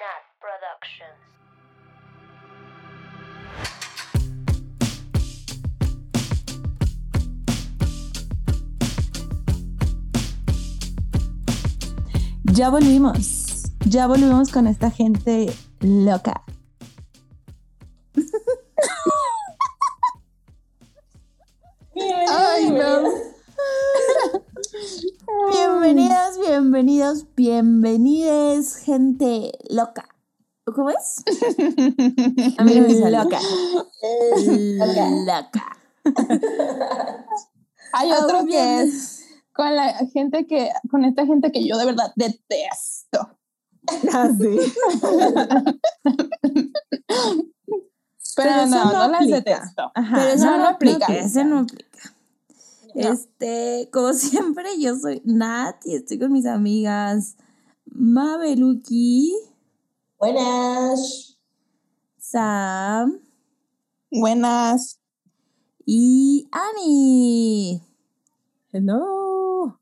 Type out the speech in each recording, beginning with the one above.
Nat Productions. Ya volvimos. Ya volvimos con esta gente loca. Ay, no. Bienvenidos, bienvenidos, bienvenides, gente loca. ¿Cómo es? A mí no me. Loca. Loca. Hay Ah, otro que es con la gente que, con esta gente que yo de verdad detesto. Ah, sí. Pero, eso no, no no, las detesto. Ajá, Pero eso no, aplica. Ese no aplica. No. Este, como siempre, yo soy Nat y estoy con mis amigas Mabeluki, Buenas. Sam Buenas. y Ani. Hello.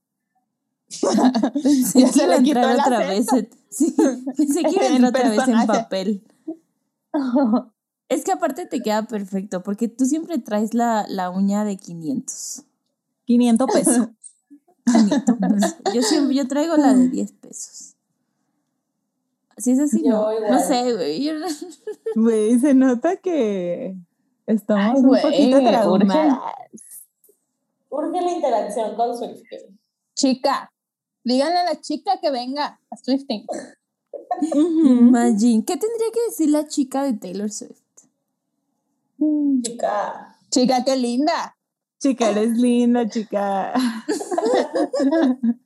Pensé Ya que se iba a le quitó entrar otra vez. en- Sí, pensé que iba a En entrar otra vez en papel. Es que aparte te queda perfecto, porque tú siempre traes la, la uña de 500. 500 pesos. 500 pesos. Yo siempre, yo traigo la de 10 pesos. Si es así, Yo no. igual. No sé, güey. Güey, se nota que estamos Ay, un güey, poquito traumadas. Urge la interacción con Swiftie. Chica, díganle a la chica que venga a Swifting. Imagine. ¿Qué tendría que decir la chica de Taylor Swift? Chica. Chica, qué linda. Chica, eres linda, chica.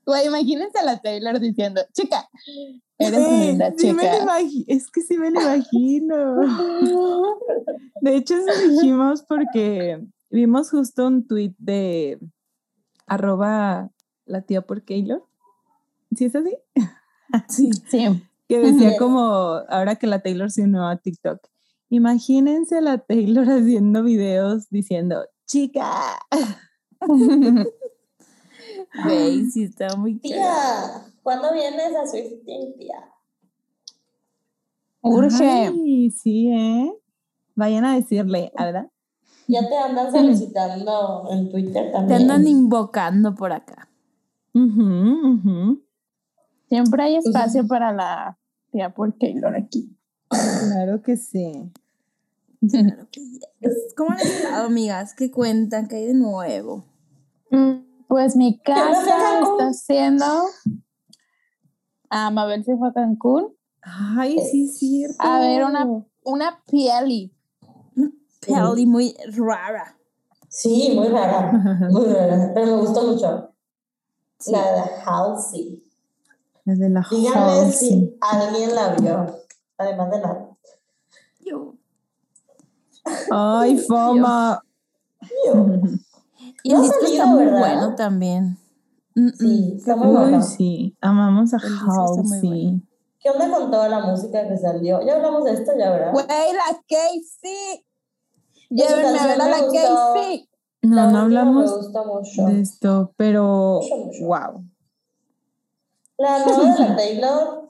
Güey, imagínense a la Taylor diciendo, chica, eres linda, sí chica. es que sí me lo imagino. De hecho, eso dijimos porque vimos justo un tweet de arroba la tía por Taylor. ¿Sí es así? Sí. Sí. Que decía como, ahora que la Taylor se unió a TikTok, imagínense a la Taylor haciendo videos diciendo, chica. Güey, sí, está muy cagado. Tía, ¿cuándo vienes a Swiftie, tía? Urge. Ay, sí, ¿eh? Vayan a decirle, ¿verdad? Ya te andan solicitando en Twitter Te también. andan invocando por acá. Ujú, ujú. Siempre hay espacio para la tía por Taylor aquí. Claro que sí. Claro que yes. ¿Cómo han estado, amigas? ¿Qué cuentan? ¿Qué hay de nuevo? Mm, Pues mi ¿Qué onda casa está haciendo. A Mabel se fue a Cancún Ay, sí, es cierto. a ver una, una pieli. Peli muy rara. Sí, muy rara. Muy rara. Pero me gustó mucho. Sí. La de Halsey. Es de la Díganme Halsey. si alguien la vio. Además de nada. Yo. Ay, fama. Y el disco está muy ¿verdad? bueno también. Sí, está muy Uy, bueno. sí. Amamos a Halsey. ¿Qué onda con toda la música que salió? Ya hablamos de esto, ya, ¿verdad? Güey, la Casey. Llévenme a ver a la. Casey. La No, no hablamos de esto, pero Mucho, mucho. wow. La nueva de la Taylor,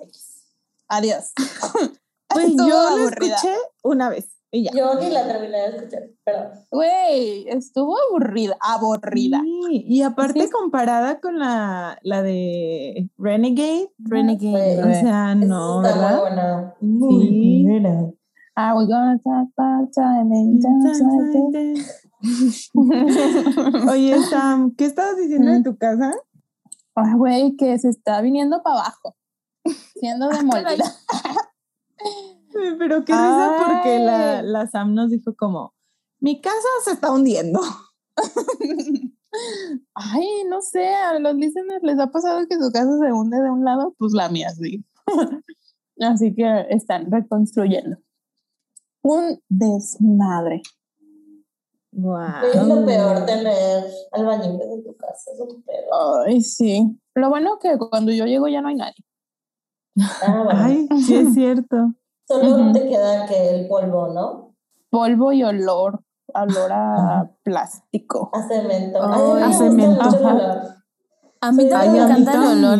Adiós. Pues yo la escuché una vez y ya. yo ni la terminé de escuchar, perdón. Güey, estuvo aburrida. Aburrida. Sí, y aparte Sí. comparada con la, la de Renegade, Renegade. o Pues, sea, no, Está ¿verdad? muy buena. Sí. Muy buena. Are we gonna talk about time and? Oye, Sam, ¿qué estabas diciendo de Mm. tu casa? Ay, güey, que se está viniendo para abajo. Siendo demolida. Pero qué risa porque la, Ay. la Sam nos dijo como, mi casa se está hundiendo. Ay, no sé, a los listeners les ha pasado que su casa se hunde de un lado, pues la mía sí. Así que están reconstruyendo. Un desmadre. Es lo Wow. peor tener albañiles en tu casa, es un pedo. Ay, sí. Lo bueno que cuando yo llego ya no hay nadie. Ah, bueno. Ay, sí es cierto. Solo te queda que el polvo, ¿no? Polvo y olor, olor a plástico. A cemento. Ay, a cemento. mucho el Ajá. olor. A mí también me encanta el olor.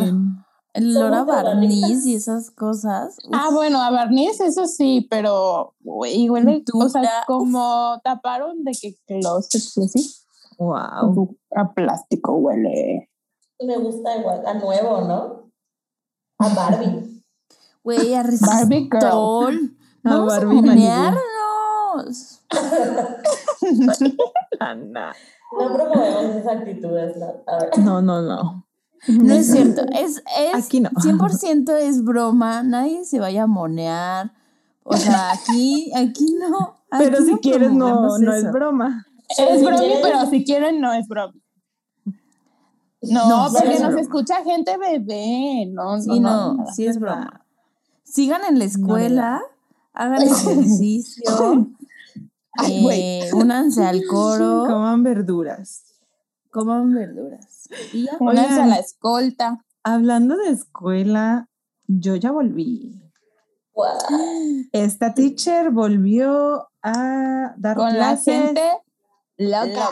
El olor a barniz y esas cosas. uf, Ah, bueno, a barniz, eso sí, pero güey, huele, o sea, como taparon de que closet y así, Wow. a plástico huele. Me gusta igual, a nuevo, ¿no? A Barbie. Güey, a Barbie girl. A Vamos a Barbie Malibu. monearnos. Ana. No promovemos esas actitudes, ¿no? A. No, no, no. No es cierto. Es, es Aquí no. 100% es broma. Nadie se vaya a monear. O sea, aquí, aquí no. Pero si no quieres, no, no es broma. Es si broma, quieres- pero si quieren, no es broma. No, No, sí porque es nos broma. escucha gente bebé, no, Sí, no, no. sí es broma. Sigan en la escuela, hagan ejercicio, eh, únanse al coro, Coman verduras. coman verduras. Y ya. Únanse a la escolta. Hablando de escuela, yo ya volví. Esta teacher volvió a dar Con la clases. gente loca.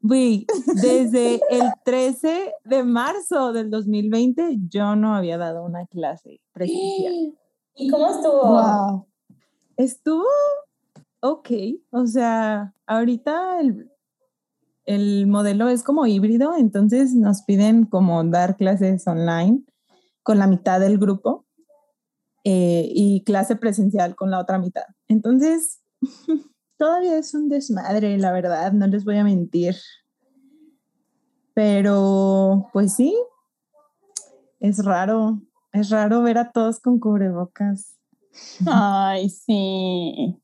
Desde el 13 de marzo del 2020 yo no había dado una clase presencial. ¿Y cómo estuvo? Estuvo ok, o sea, ahorita el, el modelo es como híbrido, entonces nos piden como dar clases online con la mitad del grupo eh, y clase presencial con la otra mitad. Entonces, todavía es un desmadre, la verdad, no les voy a mentir. Pero, pues sí, es raro, es raro ver a todos con cubrebocas. Ay, sí.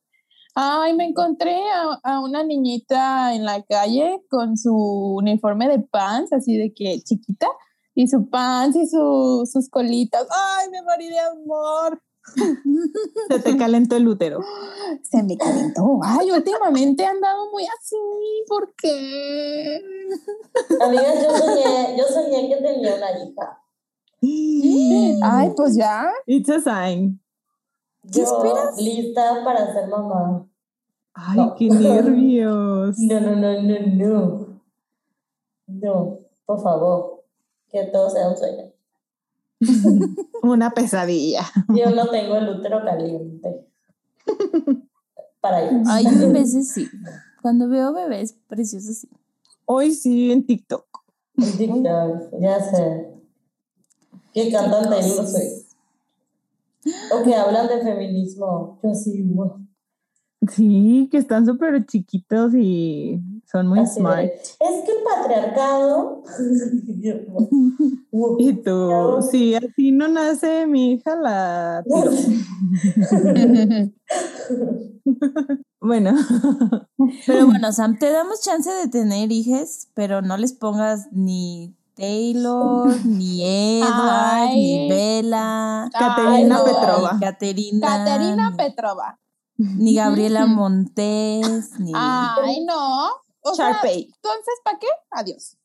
Ay, me encontré a, a una niñita en la calle con su uniforme de pants, así de que chiquita, y su pants y su- sus colitas. Ay, me morí de amor. Se te calentó el útero. Se me calentó. Ay, últimamente he andado muy así. ¿Por qué? Amigas, yo soñé, yo soñé que tenía una hija. Ay, pues ya. It's a sign. ¿Qué esperas? lista para ser mamá. Ay, No. qué nervios. No, no, no, no, no. No, por favor, que todo sea un sueño. Una pesadilla. Yo no tengo el útero caliente. Para ellos. Ay, yo a veces sí. Cuando veo bebés preciosos, sí. Hoy sí en TikTok. En TikTok, ya sé. Que cantan Taylor Swift. O que hablan de feminismo. Yo sí, wow. Sí, que están súper chiquitos y son muy Así de, smart. es que el patriarcado. Y tú, sí, así no nace mi hija, la. Bueno, Pero bueno, Sam, te damos chance de tener hijes, pero no les pongas ni Taylor, ni Edward, Ay. ni Bella, Caterina no. Petrova. ni Caterina, Caterina ni, Petrova. ni Gabriela Montes, ni... Ay, no. O sea, entonces, ¿para qué? Adiós.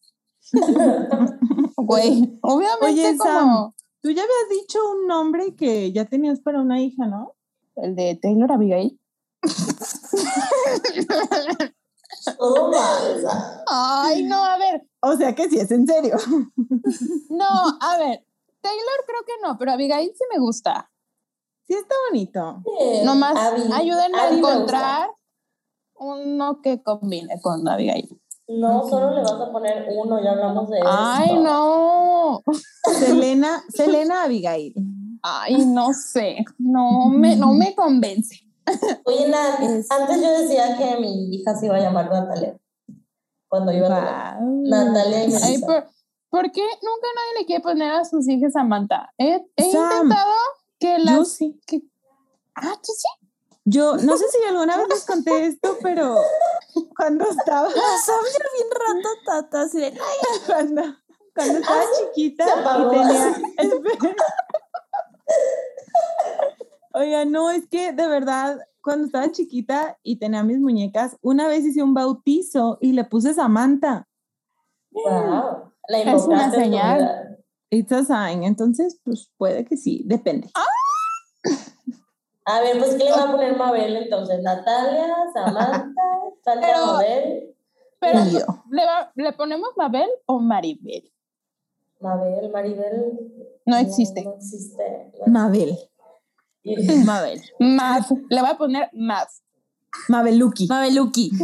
Güey, obviamente Oye, como Sam. Tú ya habías dicho un nombre que ya tenías para una hija, ¿no? el de Taylor Abigail. Todo mal. o sea. Ay, no, a ver, O sea que sí es en serio. no, a ver, Taylor creo que no, pero Abigail sí me gusta. Sí está bonito. Eh, Nomás Abby- ayúdenme a Abby encontrar uno que combine con Abigail. No, solo le vas a poner uno, ya hablamos de eso. Ay, no. Selena, Selena Abigail. Ay, no sé. No me, no me convence. Oye, Nat, Es- antes yo decía que mi hija se iba a llamar Natalia. Cuando iba a. Wow. Natalia y Melissa. Ay, ¿por, por qué nunca nadie le quiere poner a sus hijas Samantha? He, he Sam, intentado que Yo las... sí. que- ah, ¿tú sí? Yo no sé si alguna vez les conté esto, pero cuando estaba, Sam ya bien rato tata, así de, cuando, cuando estaba chiquita y tenía. Oiga, no, es que de verdad, cuando estaba chiquita y tenía mis muñecas, una vez hice un bautizo y le puse Samantha. Wow. La Es una señal. It's a sign. Entonces, pues puede que sí, depende. A ver, pues, ¿qué le va a poner Mabel entonces? Natalia, Samantha, falta Pero- Mabel. Pero, Y yo. ¿le, va- ¿le ponemos Mabel o Maribel? Mabel, Maribel. No existe. No, existe. Mabel. Mabel. Mav. Le voy a poner Mav. Mabeluki. Mabeluki.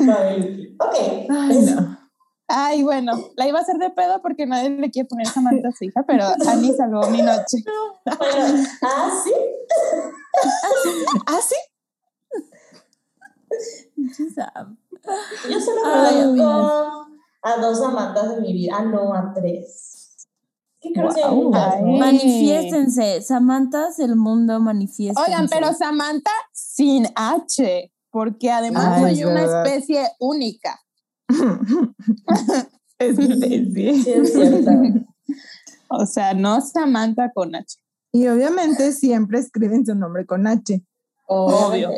Mabeluki. Ok. Ay, no. Ay, bueno, la iba a hacer de pedo porque nadie le quiere poner Samantha a su hija, pero Ani salvó mi noche. Bueno, ah, sí. ¿Ah, sí? Yo solo conozco a dos amantas de mi vida. Ah, no, a tres. Muchas, ¿no? ay. Manifiéstense. Samantas del mundo, manifiéstense. Oigan, pero Samantha sin H, porque además Ay, soy es una verdad. especie única. Especie. Sí, es cierto. O sea, no Samantha con H. Y obviamente siempre escriben su nombre con H. Obvio.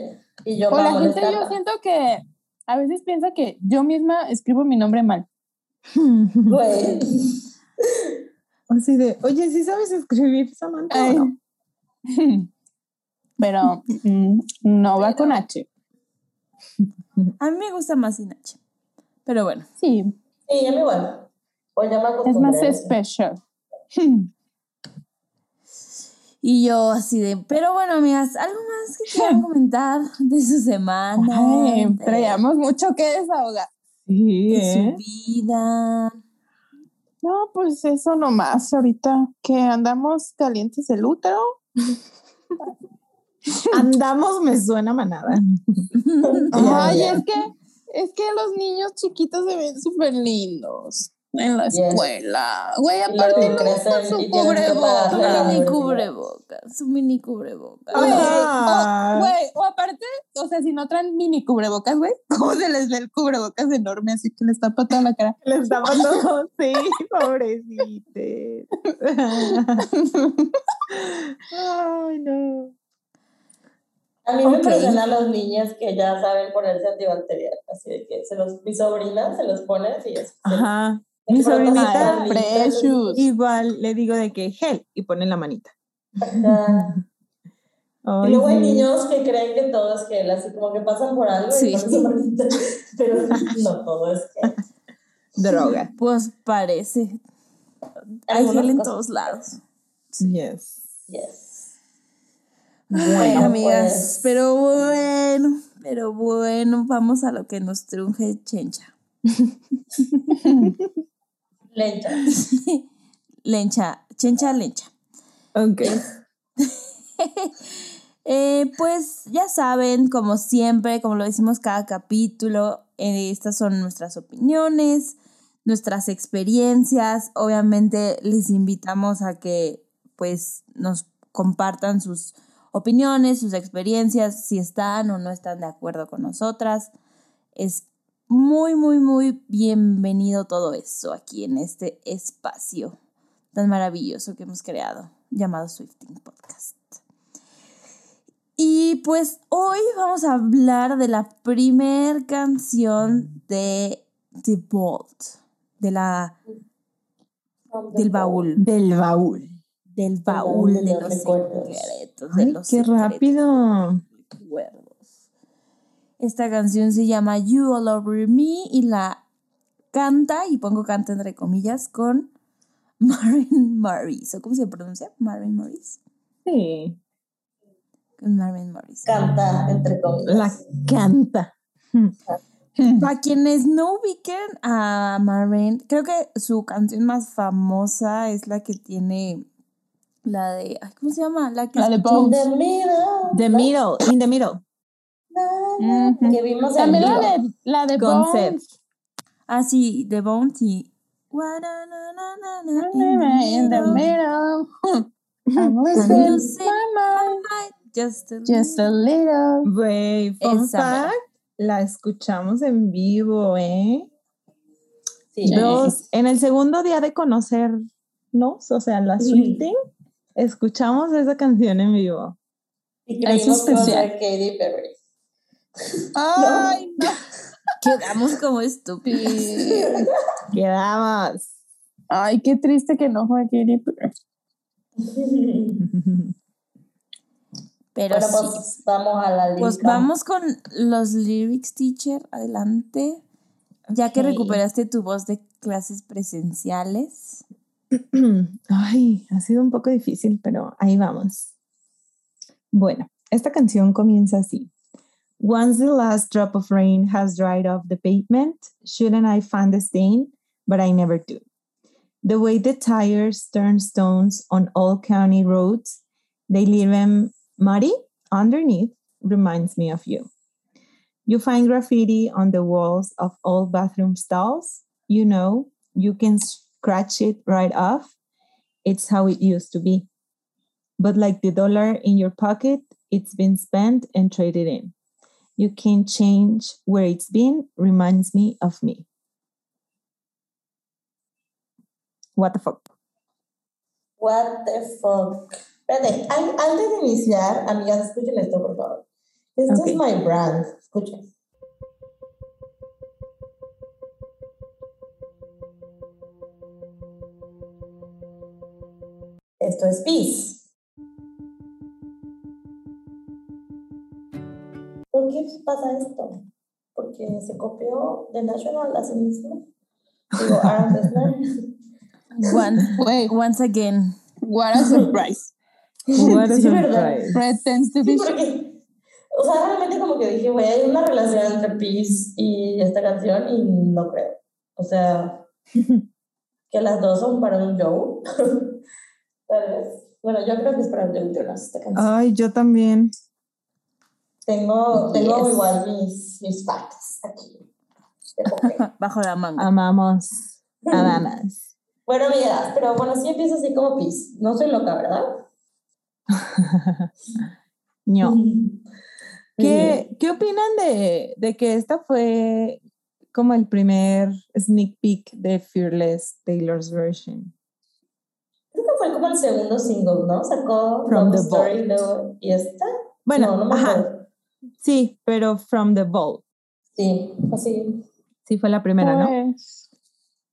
Y yo O la gente, yo siento que a veces piensa que yo misma escribo mi nombre mal. Güey. Así de, oye, ¿sí sabes escribir Samantha no? Pero mm, no va con H. A mí me gusta más sin H. Pero bueno. Sí, Sí, ya me igual. O ya me es más a eso. special. Y yo así de, pero bueno, amigas, ¿algo más que quieran comentar de su semana? Ay, traíamos mucho que desahogar. Sí, de su ¿eh? vida. No, pues eso nomás ahorita que andamos calientes el útero. Andamos, me suena manada. Ay, es que es que los niños chiquitos se ven súper lindos en la Yes. escuela. Güey, aparte no crecen su pagar Su cubrebocas. mini cubrebocas, su mini cubrebocas. Güey, Ah. o, güey, o aparte, o sea, si no traen mini cubrebocas, güey, ¿cómo se les ve el cubrebocas enorme así que les tapa toda la cara? Les daba todo, sí, pobrecitos. Ay, no. A mí me Ok. impresionan los niños que ya saben ponerse antibacterial. Así de que se los, mi sobrina se los pone y es. Ajá. Mi sobrinita, igual le digo de que gel y pone la manita. Ay, Y luego hay sí. niños que creen que todo es gel, así como que pasan por algo Sí. y ponen su manita. Pero no todo es gel. Droga. Pues parece. Hay gel en todos lados. Yes. Yes. Bueno, Bueno, amigas, pues. pero bueno, pero bueno, vamos a lo que nos trunje Chencha. Lencha. Lencha, Chencha, Lencha. Ok. Eh, pues ya saben, como siempre, como lo decimos cada capítulo, eh, estas son nuestras opiniones, nuestras experiencias. Obviamente les invitamos a que pues nos compartan sus opiniones, sus experiencias, si están o no están de acuerdo con nosotras. Es muy, muy, muy bienvenido todo eso aquí en este espacio tan maravilloso que hemos creado llamado Swifting Podcast. Y pues hoy vamos a hablar de la primer canción de The Vault, de la, del baúl, Del baúl. del baúl de los secretos, de los qué secretos rápido. Esta canción se llama You All Over Me y la canta, y pongo canta entre comillas, con Marvin Morris. ¿O cómo se pronuncia? Marvin Morris. Sí. Con Marvin Morris. Canta, entre comillas. La canta. Para quienes no ubiquen a Marvin, creo que su canción más famosa es la que tiene la de. ay, ¿Cómo se llama? La que La de Bones. The middle. The middle, in the middle. Que vimos en También la de, la de Bones. Ah, sí, The Bounty. In the middle. I'm losing I'm my. Just a Just a little. Güey, la escuchamos en vivo, ¿eh? Sí. Dos, en el segundo día de conocernos, o sea, la Swifting, escuchamos esa canción en vivo. Y a especial. Katy Perry. Ay, no. Quedamos como estúpidos. Quedamos. Ay, qué triste que no fue. Pero bueno, sí. pues vamos a la lista. Pues vamos con los lyrics, teacher. Adelante. Ya que recuperaste tu voz de clases presenciales? Ay, ha sido un poco difícil, pero ahí vamos. Bueno, esta canción comienza así. Once the last drop of rain has dried off the pavement, shouldn't I find the stain? But I never do. The way the tires turn stones on all county roads, they leave them muddy underneath, reminds me of you. You find graffiti on the walls of all bathroom stalls. You know, you can scratch it right off. It's how it used to be. But like the dollar in your pocket, it's been spent and traded in. You can change where it's been, reminds me of me. What the fuck? What the fuck. Espérate, an- antes de iniciar, amigas, escuchen esto, por favor. Esto Ok. es my brand. Escuchen. Esto es Peace. ¿Por qué pasa esto? Porque se copió de National a sí mismo. Digo, Aaron Dessner. One, Wait, once again. what a surprise. What a Sí, surprise. Red tends to be Sí, porque, o sea, realmente como que dije, güey, hay una relación entre Peace y esta canción y no creo. O sea, que las dos son para un show. Tal vez. Bueno, yo creo que es para un Joe Jonas esta canción. Ay, yo también. Tengo tengo Yes. igual mis, mis facts aquí. Bajo la manga. Amamos. Amamos. bueno, amigas, pero bueno, sí empiezo así como Peace. No soy loca, ¿verdad? No. ¿Qué, ¿Qué opinan de, de que esta fue como el primer sneak peek de Fearless Taylor's version? Creo que fue como el segundo single, ¿no? Sacó From Love the Story luego, y esta. Bueno, no, no me ajá. Sí, pero From the Vault. Sí, así. Sí, fue la primera, ¿no? Pues,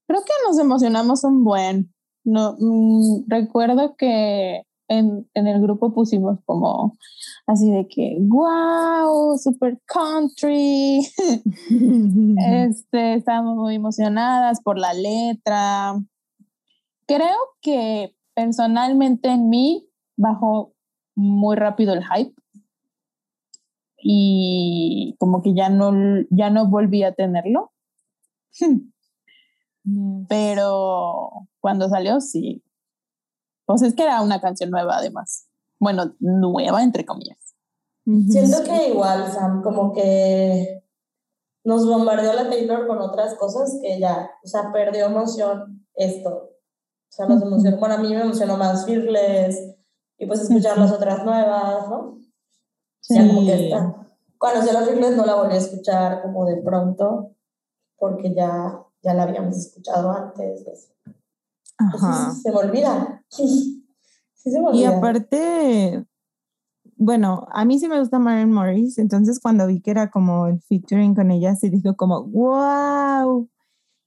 creo que nos emocionamos un buen. No, mm, recuerdo que en, en el grupo pusimos como así de que, wow, super country. Este, estábamos muy emocionadas por la letra. Creo que personalmente en mí bajó muy rápido el hype y como que ya no, ya no volví a tenerlo. Pero cuando salió, sí. Pues es que era una canción nueva además. Bueno, nueva entre comillas. Siento que igual, Sam, como que nos bombardeó la Taylor con otras cosas que ya, o sea, perdió emoción esto. O sea, nos emocionó, bueno, a mí me emocionó más Fearless y pues escuchar las otras nuevas, ¿no? Ya como que Sí. está. Cuando se la Fearless no la volví a escuchar como de pronto, porque ya, ya la habíamos escuchado antes. y. Así Ajá. se me olvida. Sí se me Y olvida. aparte, bueno, a mí sí me gusta Maren Morris, entonces cuando vi que era como el featuring con ella, se dijo como, wow.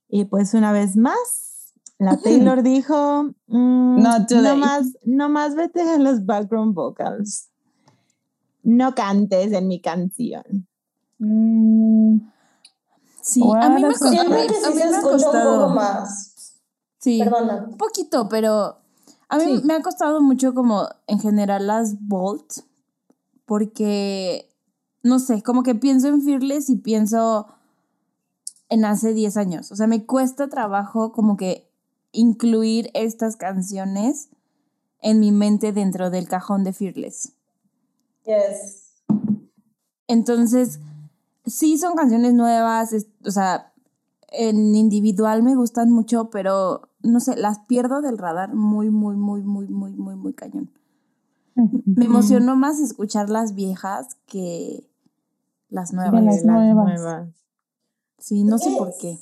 Y pues una vez más, la Taylor dijo, mm, no today." más, no más vete en los background vocals. No cantes en mi canción. Mm, Sí, a mí me, co- a mí- a mí me ha escucha un costado. poco más. Sí, Perdona. un poquito, pero a mí Sí. me ha costado mucho como en general las Bolt, porque, no sé, como que pienso en Fearless y pienso en hace 10 años. O sea, me cuesta trabajo como que incluir estas canciones en mi mente dentro del cajón de Fearless. Yes. Entonces, sí son canciones nuevas, es- o sea, en individual me gustan mucho, pero no sé, las pierdo del radar muy, muy, muy, muy, muy, muy, muy cañón. Me emocionó más escuchar las viejas que las nuevas. Las nuevas. nuevas. Sí, no sé Es- por qué.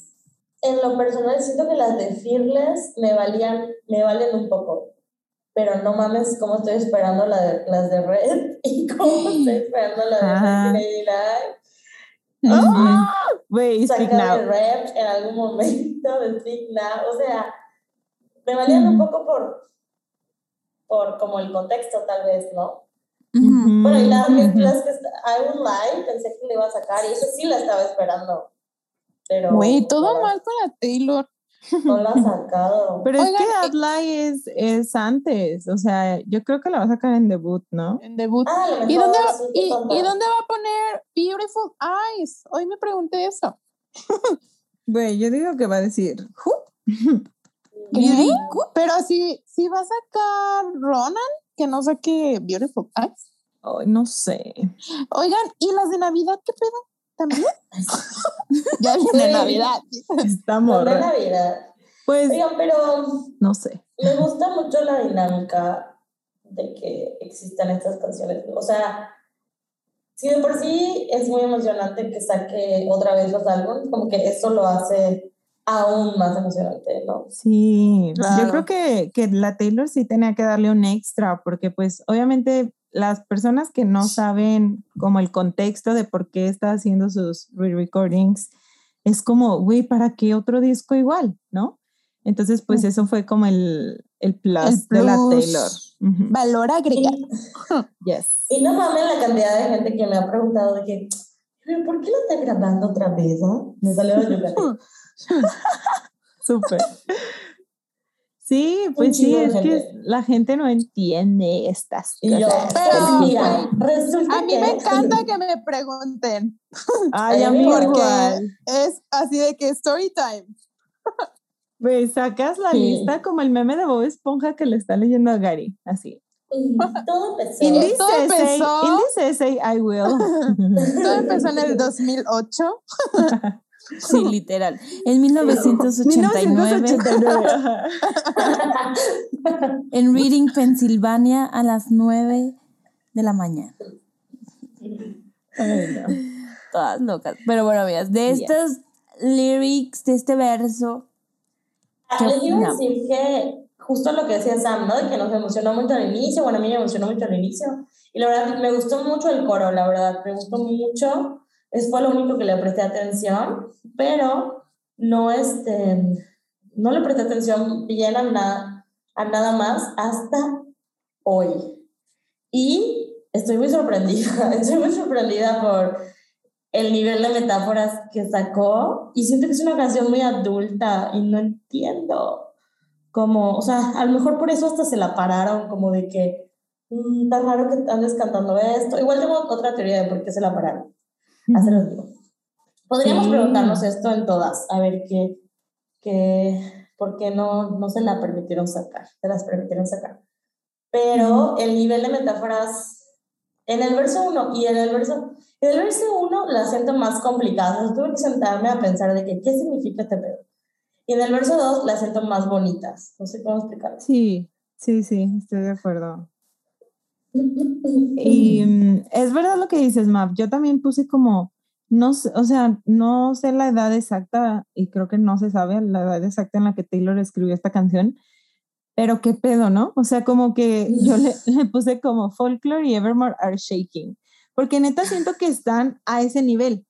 En lo personal siento que las de Fearless me valían, me valen un poco. Pero no mames cómo estoy esperando la de, las de Red y cómo estoy esperando la de Ajá. 1989. ¡Ah! Wait, speak Saca de. Red en algún momento de Speak Now. O sea, me valían un poco por, por como el contexto tal vez, ¿no? Ujú. Bueno, y las, las que I Would Lie pensé que le iba a sacar y eso sí la estaba esperando. Pero. Güey, todo no. mal con la Taylor. No la ha sacado. Pero es que eh, Adlai es, es antes, o sea, yo creo que la va a sacar en debut, ¿no? En debut. Ah, ¿Y dónde, sí, y, dónde va a poner Beautiful Eyes? Hoy me pregunté eso. Güey, yo digo que va a decir. Beauty Pero si, si va a sacar Ronan, que no saque Beautiful Eyes. Ay, no sé. Oigan, ¿y las de Navidad qué pedo? ¿También? ya viene Sí. Navidad. Está No, de. Navidad. Pues, Oigan, pero no sé. me gusta mucho la dinámica de que existan estas canciones. O sea, si de por sí es muy emocionante que saque otra vez los álbumes, como que eso lo hace aún más emocionante, ¿no? Sí, Claro. yo creo que, que la Taylor sí tenía que darle un extra, porque pues obviamente las personas que no saben como el contexto de por qué está haciendo sus re-recordings, es como, güey, ¿para qué otro disco igual? ¿No? Entonces, pues eso fue como el, el plus, El de la plus. Taylor. Ujú. Valor agregado. Yes. Y no mames la cantidad de gente que me ha preguntado de que, ¿pero por qué lo está grabando otra vez? ah?" Me salió de. Súper. Sí, pues sí, es que la gente no entiende estas Y yo, cosas. Pero, pues mira, resulta A mí que... me encanta que me pregunten. Ay, a mí porque. Es así de que story time. Güey, sacas la Sí. lista como el meme de Bob Esponja que le está leyendo a Gary, así. Todo empezó. In this todo essay, empezó- in this essay, I will. Todo empezó en el 2008. Sí, literal. En 1989, 1989. ajá. en Reading, Pensilvania, a las 9 de la mañana. Ay, no. Todas locas. Pero bueno, amigas, de Yes. estos lyrics, de este verso, ¿Qué Ah, Les iba a decir que justo lo que decía Sam, ¿no? De que nos emocionó mucho al inicio, bueno, a mí me emocionó mucho al inicio. Y la verdad, me gustó mucho el coro, la verdad, me gustó mucho. Es fue lo único que le presté atención, pero no, este, no le presté atención bien a nada, a nada más hasta hoy. Y estoy muy sorprendida, estoy muy sorprendida por el nivel de metáforas que sacó y siento que es una canción muy adulta y no entiendo cómo, o sea, a lo mejor por eso hasta se la pararon, como de que "Mm, está raro que andes cantando esto. Igual tengo otra teoría de por qué se la pararon. Así los digo. Podríamos Sí. preguntarnos esto en todas, a ver qué, qué por qué no, no se la permitieron sacar, se las permitieron sacar. Pero el nivel de metáforas en el verso 1 y en el verso, en el verso 1 la siento más complicada, o sea, tuve que sentarme a pensar de que, qué significa este pedo. Y en el verso 2 las siento más bonitas, no sé cómo explicarlo. Sí, sí, sí, estoy de acuerdo. Y mm, es verdad lo que dices, Mav. Yo también puse como, no o sea, no sé la edad exacta y creo que no se sabe la edad exacta en la que Taylor escribió esta canción, pero qué pedo, ¿no? O sea, como que yo le, le puse como Folklore y Evermore are shaking, porque neta siento que están a ese nivel.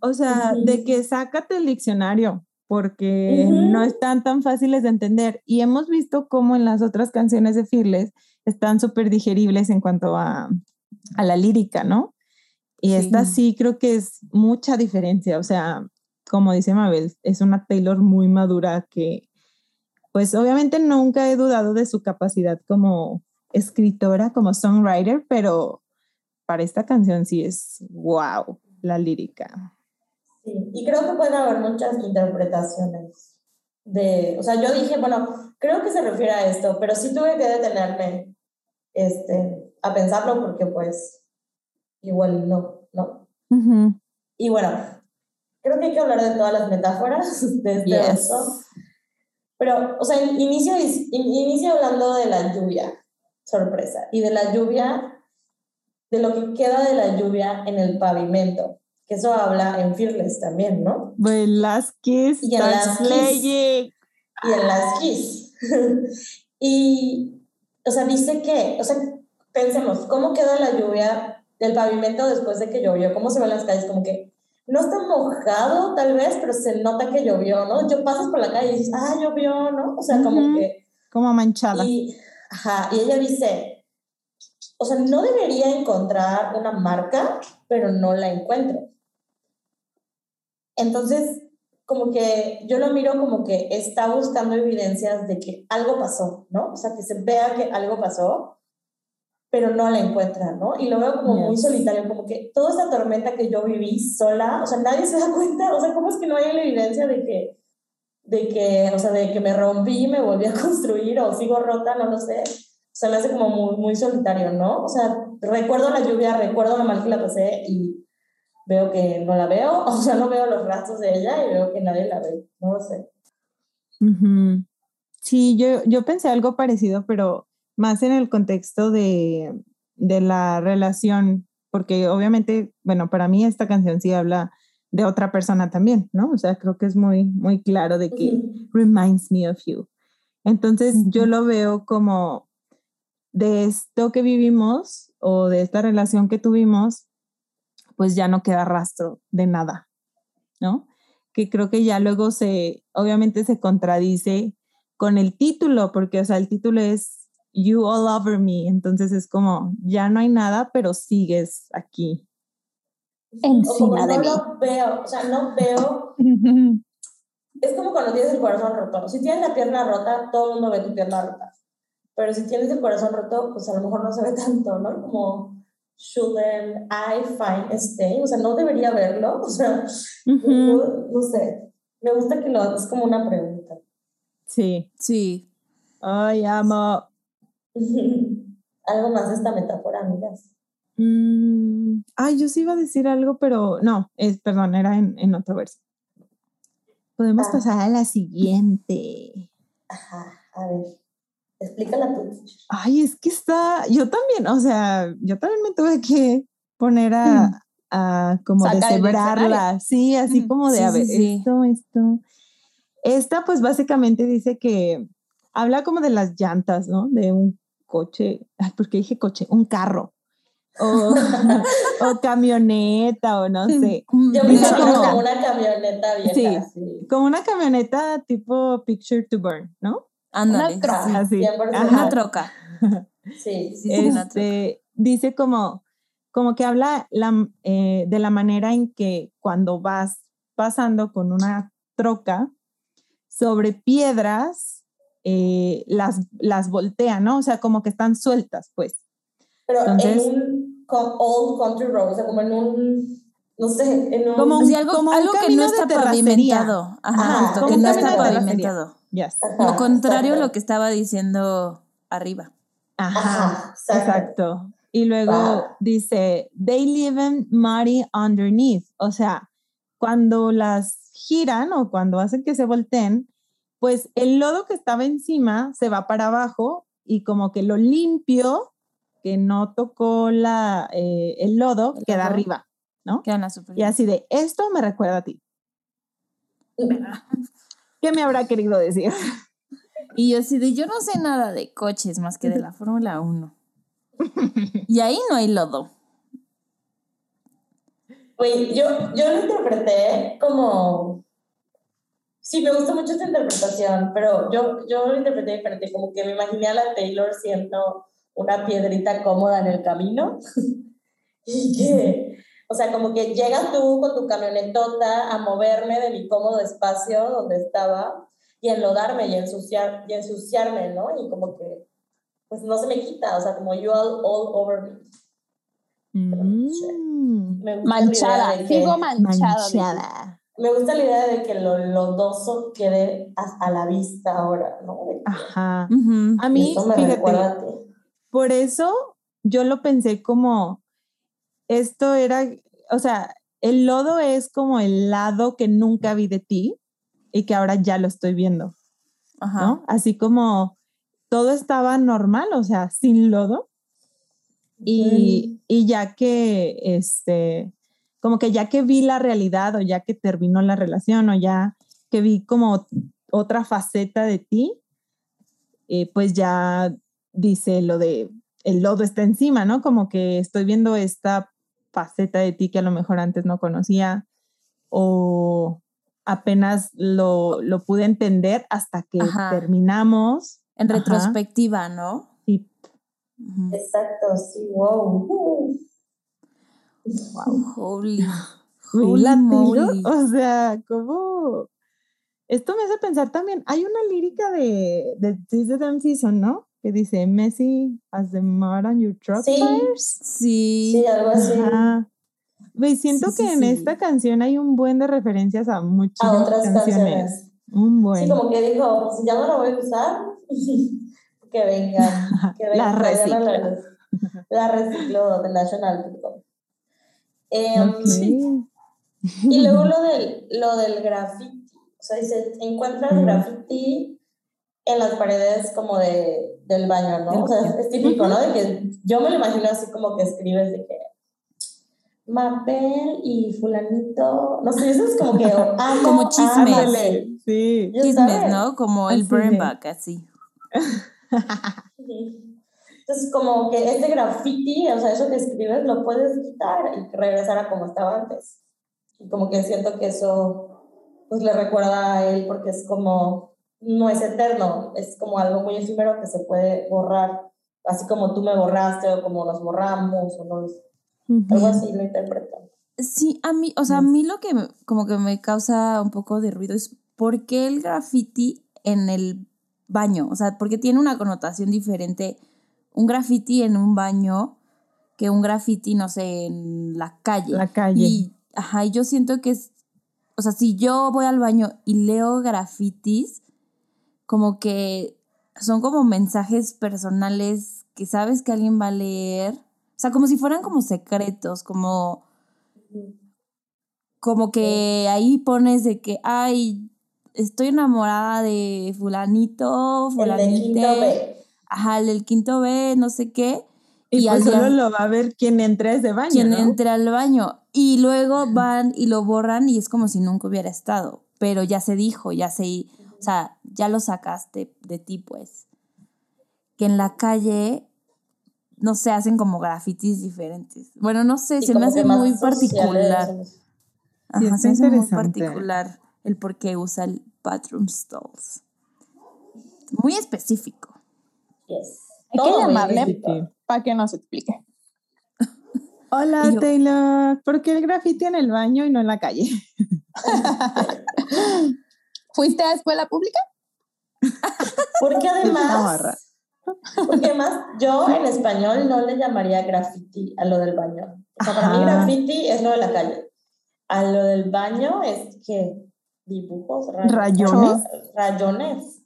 O sea, de que sácate el diccionario, porque no están tan fáciles de entender. Y hemos visto cómo en las otras canciones de Fearless están súper digeribles en cuanto a, a la lírica, ¿no? Y esta sí creo que es mucha diferencia. O sea, como dice Mabel, es una Taylor muy madura que, pues obviamente nunca he dudado de su capacidad como escritora, como songwriter, pero para esta canción sí es wow, la lírica. Sí, y creo que pueden haber muchas interpretaciones de, o sea, yo dije, bueno, creo que se refiere a esto, pero sí tuve que detenerme este, a pensarlo porque pues igual no, ¿no? Ujú. Y bueno, creo que hay que hablar de todas las metáforas de este Yes. Pero, o sea, inicio, inicio hablando de la lluvia, sorpresa, y de la lluvia, de lo que queda de la lluvia en el pavimento, que eso habla en Fearless también, ¿no? Velázquez, Y en las y en las Kiss. y, o sea, dice que, o sea, pensemos, ¿cómo queda la lluvia del pavimento después de que llovió? ¿Cómo se ven las calles? Como que no está mojado tal vez, pero se nota que llovió, ¿no? Yo pasas por la calle y dices, ah, llovió, ¿no? O sea, como Ujú. que... Como manchada. Y, ajá, y ella dice, o sea, no debería encontrar una marca, pero no la encuentro. Entonces, como que yo lo miro como que está buscando evidencias de que algo pasó, ¿no? O sea, que se vea que algo pasó, pero no la encuentra, ¿no? Y lo veo como muy solitario, como que toda esta tormenta que yo viví sola, o sea, nadie se da cuenta, o sea, ¿cómo es que no hay la evidencia de que, de que, o sea, de que me rompí, me volví a construir o sigo rota, no lo sé? O sea, me hace como muy, muy solitario, ¿no? O sea, recuerdo la lluvia, recuerdo lo mal que la pasé y veo que no la veo, o sea, no veo los rastros de ella y veo que nadie la ve, no lo sé. Sí, yo, yo pensé algo parecido, pero más en el contexto de, de la relación, porque obviamente, bueno, para mí esta canción sí habla de otra persona también, ¿no? O sea, creo que es muy, muy claro de que reminds me of you. Entonces, yo lo veo como de esto que vivimos o de esta relación que tuvimos, pues ya no queda rastro de nada, ¿no? Que creo que ya luego se, obviamente se contradice con el título, porque, o sea, el título es You All Over Me. Entonces es como, ya no hay nada, pero sigues aquí. Encima de no lo veo, o sea, no veo. es como cuando tienes el corazón roto. Si tienes la pierna rota, todo el mundo ve tu pierna rota. Pero si tienes el corazón roto, pues a lo mejor no se ve tanto, ¿no? Como, shouldn't I find a stay? O sea, no debería verlo. O sea, no, sé. Me gusta que lo es como una pregunta. Sí. Sí. Ay, amo. algo más de esta metáfora, amigas. Mm, ay, yo sí iba a decir algo, pero no, es, perdón, era en, en otro verso. Podemos ah. pasar a la siguiente. Ajá, a ver, explícala tú. Ay, es que está, yo también, o sea, yo también me tuve que poner a, mm. a como deshebrarla, sí, así mm, como de, a ver, esto, esto. Esta pues básicamente dice que habla como de las llantas, ¿no? De un coche, ay, ¿por qué dije coche? Un carro. O, o camioneta, o no sé. Yo me como una camioneta vieja. Sí, como una camioneta tipo Picture to Burn, ¿no? Ándale. Una troca. Sí, Una troca. Sí, sí, este, Dice como, como que habla la, eh, de la manera en que cuando vas pasando con una troca sobre piedras, eh, las, las voltea, ¿no? O sea, como que están sueltas, pues. Pero en un old country road, o sea, como en un, no sé, en un... Como, algo, algo que no está pavimentado. Ajá, que no está pavimentado. Lo contrario a lo que estaba diciendo arriba. Ajá, exacto. Y luego dice, they live in muddy underneath. O sea, cuando las giran o cuando hacen que se volteen, pues el lodo que estaba encima se va para abajo y como que lo limpio, que no tocó la, eh, el lodo, queda arriba, ¿no? Queda en Y así de, esto me recuerda a ti. ¿Qué me habrá querido decir? Y yo así de, yo no sé nada de coches más que de la Fórmula 1. y ahí no hay lodo. Oye, yo, yo lo interpreté como Sí, me gusta mucho esta interpretación, pero yo, yo lo interpreté diferente, como que me imaginé a la Taylor siendo una piedrita cómoda en el camino y que, o sea, como que llegas tú con tu camionetota a moverme de mi cómodo espacio donde estaba y enlodarme y, ensuciar, y ensuciarme, ¿no? Y como que, pues no se me quita, o sea, como you all, all over me. Mm. manchada, sigo manchada me gusta la idea de que lo lodoso quede a, la vista ahora, ¿no? Ajá. A mí, fíjate, por eso yo lo pensé como, esto era, o sea, el lodo es como el lado que nunca vi de ti y que ahora ya lo estoy viendo, Ajá. ¿no? Así como todo estaba normal, o sea, sin lodo. Y, y ya que, este, como que ya que vi la realidad o ya que terminó la relación o ya que vi como otra faceta de ti, eh, pues ya dice lo de el lodo está encima, ¿no? Como que estoy viendo esta faceta de ti que a lo mejor antes no conocía o apenas lo, lo pude entender hasta que terminamos. En retrospectiva, ¿no? Sí. Exacto, sí, wow. Wow, holy. holy moly. O sea, ¿cómo? Esto me hace pensar también, hay una lírica de, de This the Damn Season, ¿no? Que dice, Messi as the mud on your truck Sí. tires". Sí. Sí, algo así. Ajá. Güey, siento Sí, que en sí. esta canción hay un buen de referencias a A muchísimas otras canciones. canciones. Un buen. Sí, como que dijo, si ya no la voy a usar, que vengan. Que La vengan traigan a reciclo. La, la reciclo de National.com. Em, Ok. Y luego lo del, lo del graffiti. O sea, dice, encuentras Mm. graffiti en las paredes como de, del baño, ¿no? O sea, es típico, ¿no? De que yo me lo imagino así como que escribes de que Mabel y fulanito, no sé, eso es como que amo Como a chismes. Ándale, sí. Chismes, sabes. ¿no? Como el Así burn de- back, así. Entonces, como que este graffiti, o sea, eso que escribes, lo puedes quitar y regresar a como estaba antes. Y como que siento que eso, pues le recuerda a él porque es como, no es eterno, es como algo muy efímero que se puede borrar, así como tú me borraste o como nos borramos o nos, algo así lo interpreto. Sí, a mí, o sea, a mí lo que me- como que me causa un poco de ruido es por qué el graffiti en el baño, o sea, porque tiene una connotación diferente un graffiti en un baño que un graffiti, no sé, en la calle. La calle. Y, ajá, y yo siento que es, o sea, si yo voy al baño y leo grafitis, como que son como mensajes personales que sabes que alguien va a leer, o sea, como si fueran como secretos, como como que ahí pones de que, ay, estoy enamorada de fulanito, fulanite, quinto B. ajá, el del quinto B, no sé qué, Y, pues solo lo va a ver quien entre a ese baño, quien ¿no? entre al baño. Y luego van y lo borran y es como si nunca hubiera estado, pero ya se dijo, ya se, o sea, ya lo sacaste de ti, pues. Que en la calle, no sé, hacen como grafitis diferentes. Bueno, no sé, se me hace muy sociales, particular. Ajá, está se me hace muy particular el por qué usa el bathroom stalls. Muy específico. Yes. Hay que llamarle para que nos explique. Hola, yo- Taylor. ¿Por qué el graffiti en el baño y no en la calle? ¿Fuiste a escuela pública? Porque además, porque además yo en español no le llamaría graffiti a lo del baño. O sea, para mí graffiti es lo de la calle. A lo del baño es que dibujos, Rayones. rayones.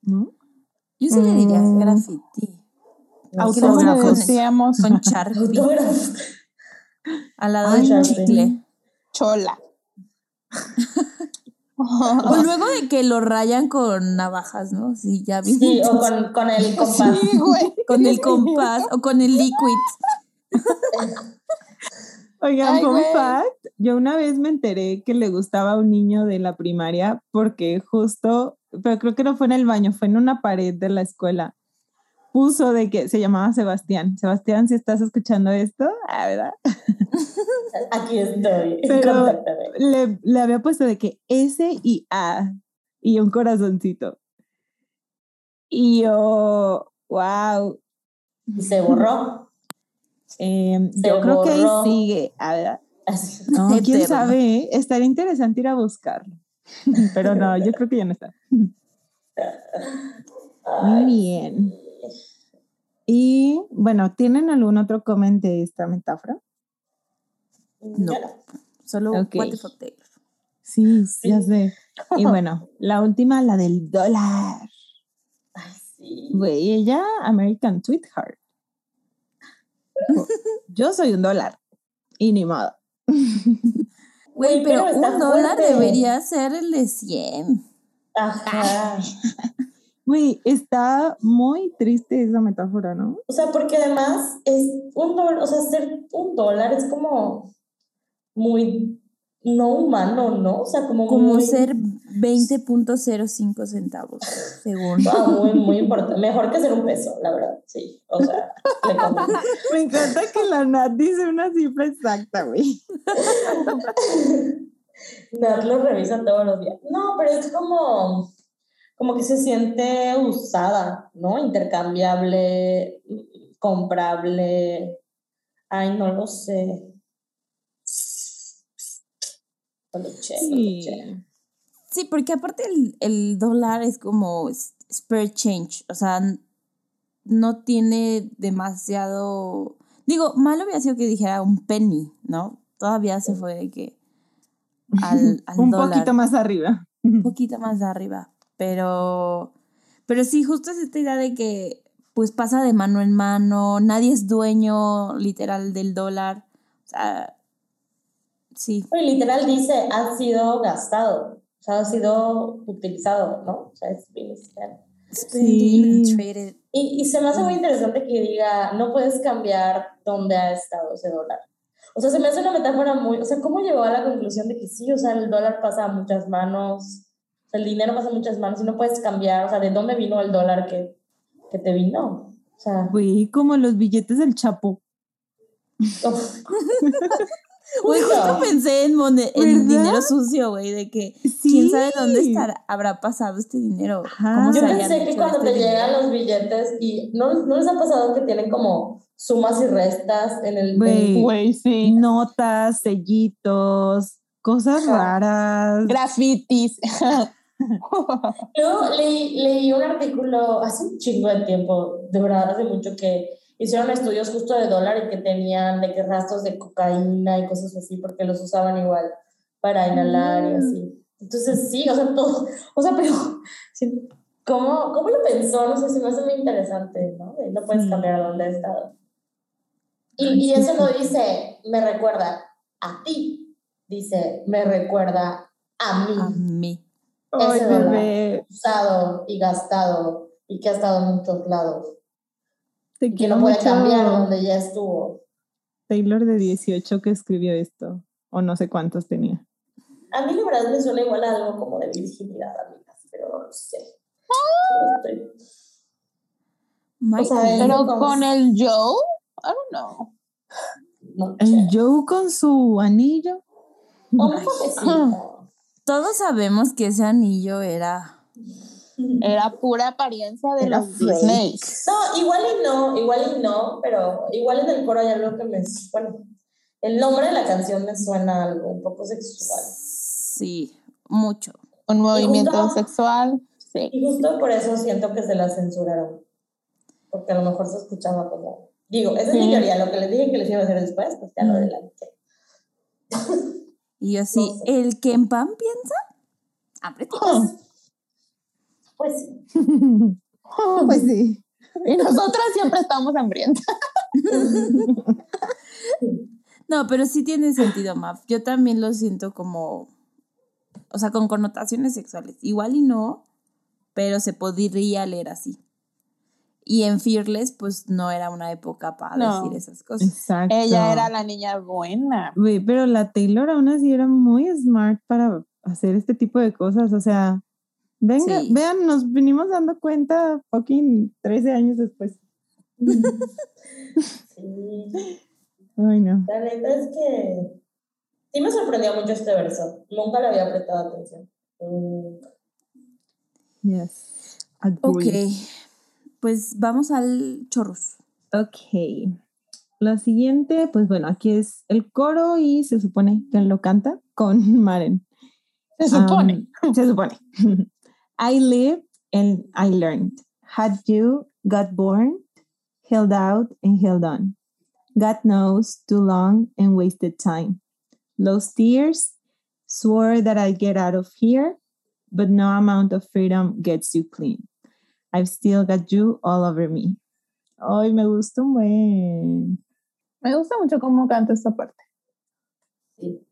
Yo sí le diría Mm. graffiti. No Aunque sé. luego ¿Cómo le le pones decíamos? con Sharpie Autógrafos. al lado Ay, del Sharpie. chicle. Chola. O luego de que lo rayan con navajas, ¿no? Sí, ya vi. Sí, o con, con el compás. Sí, güey. Con el compás o con el liquid. Oigan, fun fact, yo una vez me enteré que le gustaba a un niño de la primaria porque justo, pero creo que no fue en el baño, fue en una pared de la escuela. Puso de que se llamaba Sebastián. Sebastián, si estás escuchando esto, ah, ¿verdad? Aquí estoy. Pero-. Le, le había puesto de que S y A y un corazoncito. Y yo, wow. Y se borró. em, Se yo creo que ahí borró. sigue, ah, ¿verdad? Así. No, quién Eterno. sabe, ¿eh? estaría interesante ir a buscarlo. Pero no, yo creo que ya no está. Muy bien. Y bueno, ¿tienen algún otro comment de esta metáfora? No. Solo Ok. what the fuck Taylor. Sí, ya sé. Y bueno, la última, la del dólar. Ay, sí. Güey, ella, American Sweetheart. Yo soy un dólar. Y ni modo. Güey, pero, un dólar fuerte. debería ser el de 100. Ajá. Güey, está muy triste esa metáfora, ¿no? O sea, porque además es un dólar, o sea, ser un dólar es como muy no humano, ¿no? O sea, como, Como muy, ser 20.05 centavos, según. Ah, muy, muy importante. Mejor que ser un peso, la verdad, sí. O sea, le. Me encanta que la Nat dice una cifra exacta, güey. Nat lo revisa todos los días. No, pero es como, como que se siente usada, ¿no? Intercambiable, comprable. Ay, no lo sé. No lo sé, no lo sé. Sí. Sí, porque aparte el, el dólar es como spare change, o sea, no tiene demasiado... Digo, malo hubiera sido que dijera un penny, ¿no? Todavía se fue de que al, al Un dólar. poquito más arriba. un poquito más arriba. Pero, pero sí, justo es esta idea de que pues pasa de mano en mano, nadie es dueño literal del dólar. O sea, sí. Oye, literal dice, ha sido gastado, o sea, ha sido utilizado, ¿no? O sea, es and Sí. traded. Y, y se me hace muy interesante que diga, no puedes cambiar dónde ha estado ese dólar. O sea, se me hace una metáfora muy, o sea, ¿cómo llegó a la conclusión de que sí, o sea, el dólar pasa a muchas manos, el dinero pasa a muchas manos y no puedes cambiar, o sea, ¿de dónde vino el dólar que, que te vino? O sea, Güey, como los billetes del Chapo. Güey, justo pensé en, en dinero sucio, güey, de que Sí. quién sabe dónde estará, habrá pasado este dinero. Ajá. ¿Cómo Yo pensé que cuando este te llegan dinero? los billetes y ¿no, ¿no les ha pasado que tienen como sumas y restas en el... Güey. Sí. Notas, sellitos, cosas raras. Grafitis. Yo leí, leí un artículo hace un chingo de tiempo, de verdad hace mucho que hicieron estudios justo de dólar y que tenían de que rastros de cocaína y cosas así porque los usaban igual para inhalar y así. Entonces sí, o sea, todo, o sea, pero ¿cómo, cómo lo pensó? No sé, si me hace muy interesante, ¿no? No puedes cambiar a dónde has estado. Y, y eso no dice, me recuerda a ti, dice, me recuerda a mí A mí. Ay, ese dólar. bebé, usado y gastado y que ha estado en muchos lados te y que no puede mucho. cambiar donde ya estuvo. Taylor de 18 que escribió esto, o no sé cuántos tenía. A mí la verdad me suena igual a algo como de virginidad, amigas, pero no lo sé. Solo estoy- Might sea. Pero con el Joe, I don't know. No El sé. Joe con su anillo. O un. Todos sabemos que ese anillo era... Era pura apariencia de Era los fake. Disney. No, igual y no, igual y no, pero igual en el coro hay algo que me... Bueno, el nombre de la canción me suena algo un poco sexual. Sí, mucho. Un movimiento justo- sexual. Sí. Y justo por eso siento que se la censuraron. Porque a lo mejor se escuchaba como... Digo, esa es mi teoría, lo que les dije que les iba a hacer después, pues ya lo adelanté. Y yo así, No sé. ¿el que en pan piensa? Hambre tienes. Pues sí. Pues sí. Y nosotras siempre estamos hambrientas. No, pero sí tiene sentido, Maf. Yo también lo siento como, o sea, con connotaciones sexuales. Igual y no, pero se podría leer así. Y en Fearless, pues no era una época para No. decir esas cosas. Exacto. Ella era la niña buena. Pero la Taylor aún así era muy smart para hacer este tipo de cosas. O sea, venga, Sí. vean, nos vinimos dando cuenta fucking 13 años después. Sí. Ay, no. La neta es que sí me sorprendió mucho este verso. Nunca le había prestado atención. Mm, Yes. Ok, Agree. Pues vamos al chorros. Ok. Lo siguiente, pues bueno, aquí es el coro y se supone que lo canta con Maren. Se supone. Um, se supone. I lived and I learned. Had you got born, held out and held on. God knows too long and wasted time. Lost tears, swore that I'd get out of here, but no amount of freedom gets you clean. I've still got you all over me. Ay, me gusta un buen. Me gusta mucho cómo canta esta parte. sí.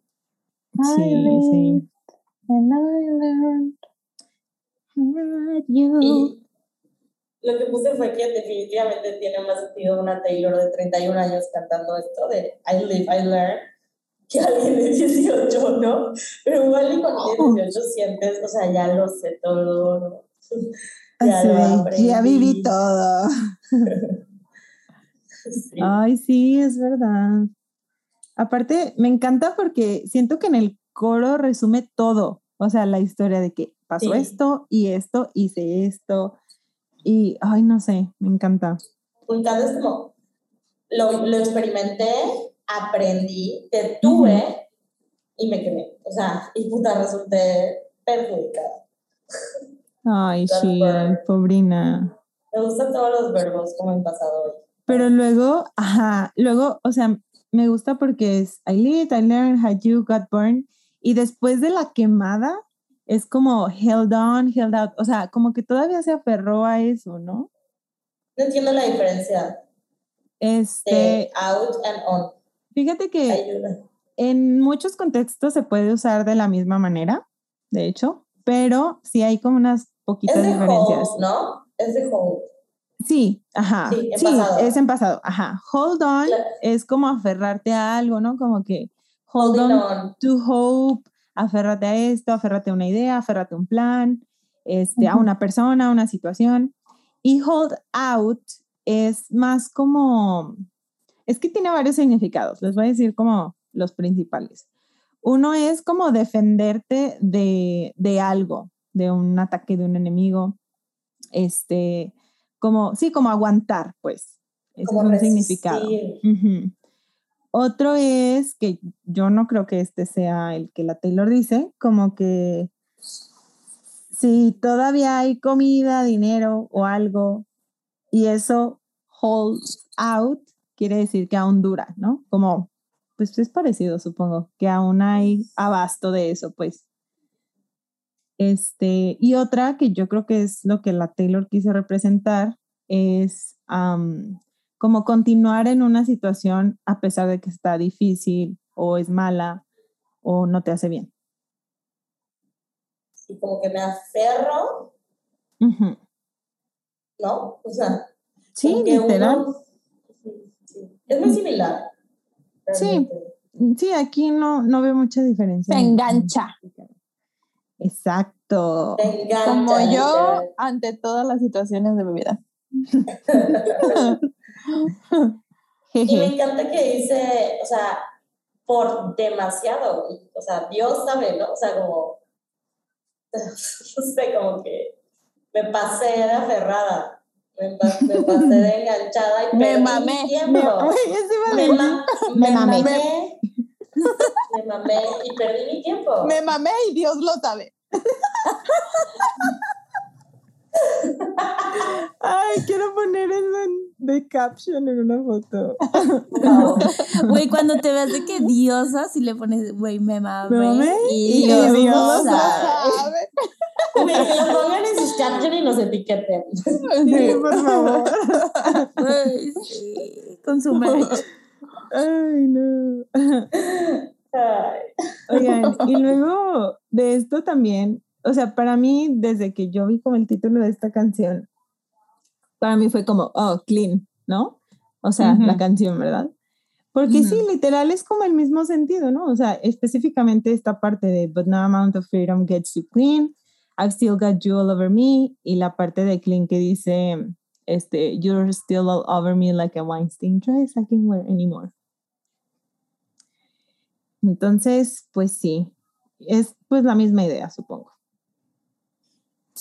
Sí, I sí. And I learned. Had you. Y lo que puse fue que definitivamente tiene más sentido una Taylor de 31 años cantando esto de I live, I learn, que alguien de 18, ¿no? Pero igual y cuando tienes 18 sientes, o sea, ya lo sé todo, ¿no? Sí, ya viví todo. Sí. Ay, sí, es verdad. Aparte, me encanta porque siento que en el coro resume todo. O sea, la historia de que pasó Sí. esto y esto, hice esto. Y, ay, no sé, me encanta. Un caso es como, lo, lo experimenté, aprendí, te tuve y me quemé. O sea, y puta, resulté perjudicada. Ay, sí, pobrina. Me gustan todos los verbos como en pasado hoy. Pero luego, ajá, luego, o sea, me gusta porque es I lived, I learned, how you got burned. Y después de la quemada, es como held on, held out. O sea, como que todavía se aferró a eso, ¿no? No entiendo la diferencia Este, de out and on. fíjate que Ayuda. en muchos contextos se puede usar de la misma manera, de hecho, pero sí hay como unas Es poquitas de diferencias. hold, ¿no? Es de hold. Sí, ajá. Sí, en Sí, es en pasado. Ajá. Hold on Claro. es como aferrarte a algo, ¿no? Como que hold on on. to hope, aférrate a esto, aférrate a una idea, aférrate a un plan, este, a Ujú. una persona, a una situación. Y hold out es más como, es que tiene varios significados, les voy a decir como los principales. Uno es como defenderte de, de algo, de un ataque de un enemigo, este, como, sí, como aguantar, pues. Ese Como es un resistir. significado. Otro es que yo no creo que este sea el que la Taylor dice, como que si todavía hay comida, dinero o algo y eso holds out, quiere decir que aún dura, ¿no? Como, pues es parecido, supongo, que aún hay abasto de eso, pues. Este, y otra que yo creo que es lo que la Taylor quiso representar es como continuar en una situación a pesar de que está difícil o es mala o no te hace bien. Y como que me aferro. ¿no? O sea, Sí, literal. uno- sí. Es muy similar. Sí. realmente. Sí, aquí no, no veo mucha diferencia. Se en- engancha. Exacto. Como yo ante todas las situaciones de mi vida. Y me encanta que dice, o sea, por demasiado. O sea, Dios sabe, ¿no? O sea, como, no sé, como que me pasé de aferrada, me, pa- me pasé de enganchada y Me perdí mamé, mi tiempo. Me- Me, Me mamé. Me mamé y perdí mi tiempo. Me mamé y Dios lo sabe. Ay, quiero poner eso en- de caption en una foto. Güey, cuando te veas de que diosa, si le pones, güey, me mamé. Me mamé y y Dios Dios lo lo sabe. Güey, que lo pongan en sus captions y nos etiqueten. Sí, por favor. Güey, sí, con su merch. Ay, no. Ay. Oigan, y luego de esto también, o sea, para mí, desde que yo vi como el título de esta canción, para mí fue como, oh, clean, ¿no? O sea, la canción, ¿verdad? Porque sí, literal es como el mismo sentido, ¿no? O sea, específicamente esta parte de, but no amount of freedom gets you clean, I've still got you all over me, y la parte de clean que dice, este, you're still all over me like a Weinstein dress I can't wear anymore. Entonces, pues sí, es pues la misma idea, supongo.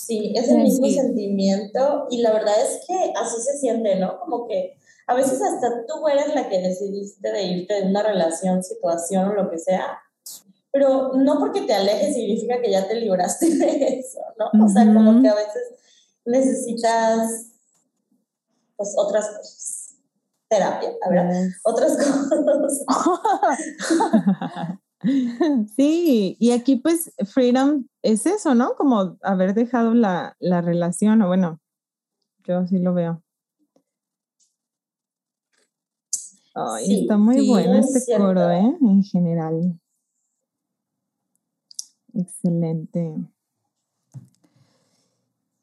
Sí, es el mismo sí. sentimiento y la verdad es que así se siente, ¿no? Como que a veces hasta tú eres la que decidiste de irte de una relación, situación o lo que sea, pero no porque te alejes significa que ya te libraste de eso, ¿no? O sea, como que a veces necesitas pues otras cosas, terapia, a ver, otras cosas. Sí, y aquí pues freedom es eso, ¿no? Como haber dejado la, la relación, o bueno, yo así lo veo. Ay, Sí, está muy sí, bueno este cierto. coro, ¿eh? En general. Excelente.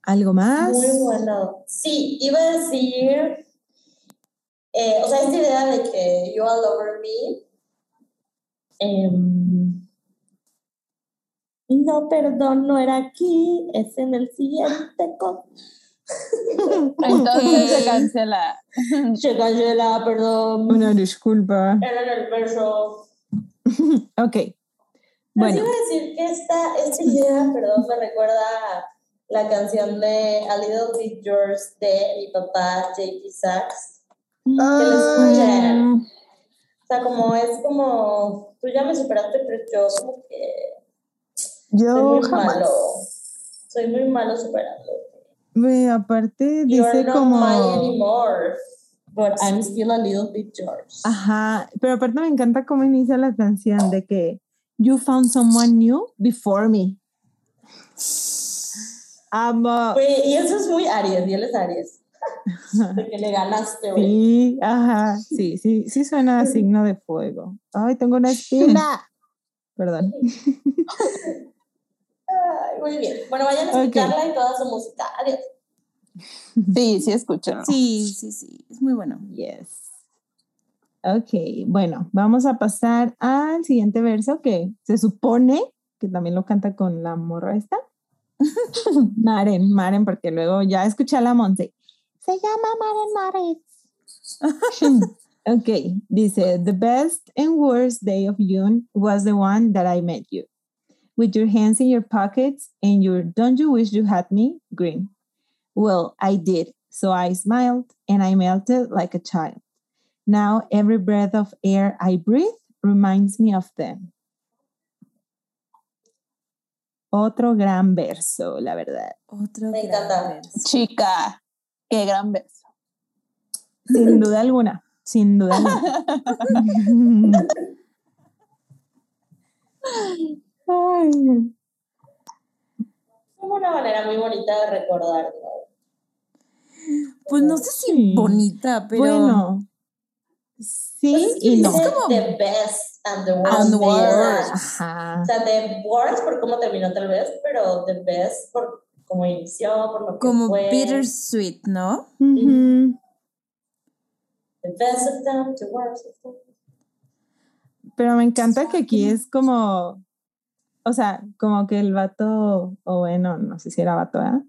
¿Algo más? Muy bueno. Sí, iba a decir, eh, o sea, esta idea de que you all over me. Em, no, perdón, no era aquí, es en el siguiente. con- Entonces se cancela. Se cancela, perdón. Una disculpa. Era en el verso. Ok. Les Bueno, iba a decir que esta, esta idea, perdón, me recuerda a la canción de A Little Bit Yours de mi papá, JP Sachs. Que lo escuchen. O sea, como es como, tú ya me superaste, pero yo como que Soy Yo muy jamás. malo. Soy muy malo superando. Güey, aparte dice not como... mine anymore. But I'm still a little bit yours. Ajá, pero aparte me encanta cómo inicia la canción de que you found someone new before me. Amo. Güey, y eso es muy Aries, y él es Aries. De que le ganaste, güey. Sí, ajá, sí, sí, sí suena a signo de fuego. Ay, tengo una espina. Perdón. Ay, muy bien. Bueno, vayan a escucharla y toda su música. Adiós. Sí, sí, escúchenlo. Sí, sí, sí, es muy bueno. Yes. Ok, bueno, vamos a pasar al siguiente verso que se supone que también lo canta con la morra esta. Maren, Maren, porque luego ya escuché a la Monse. Se llama Maren Maren. ok, dice, the best and worst day of June was the one that I met you. With your hands in your pockets and your don't you wish you had me grin. Well, I did. So I smiled and I melted like a child. Now every breath of air I breathe reminds me of them. Otro gran verso, la verdad. Otro Me gran encanta. verso. Chica, qué gran beso. Sin duda alguna, sin duda alguna. Ay, Es como una manera muy bonita de recordar, ¿no? Pues no sé si Sí. bonita, pero. Bueno, sí Pues es que y no. dice como- The best and the worst. And of worst. Ajá. O sea, the worst por cómo terminó tal vez, pero the best por cómo inició, por lo que como fue. bittersweet, ¿no? The best of them, the worst of them. Pero me encanta que aquí es como, o sea, como que el vato, o bueno, no sé si era vato, ¿verdad?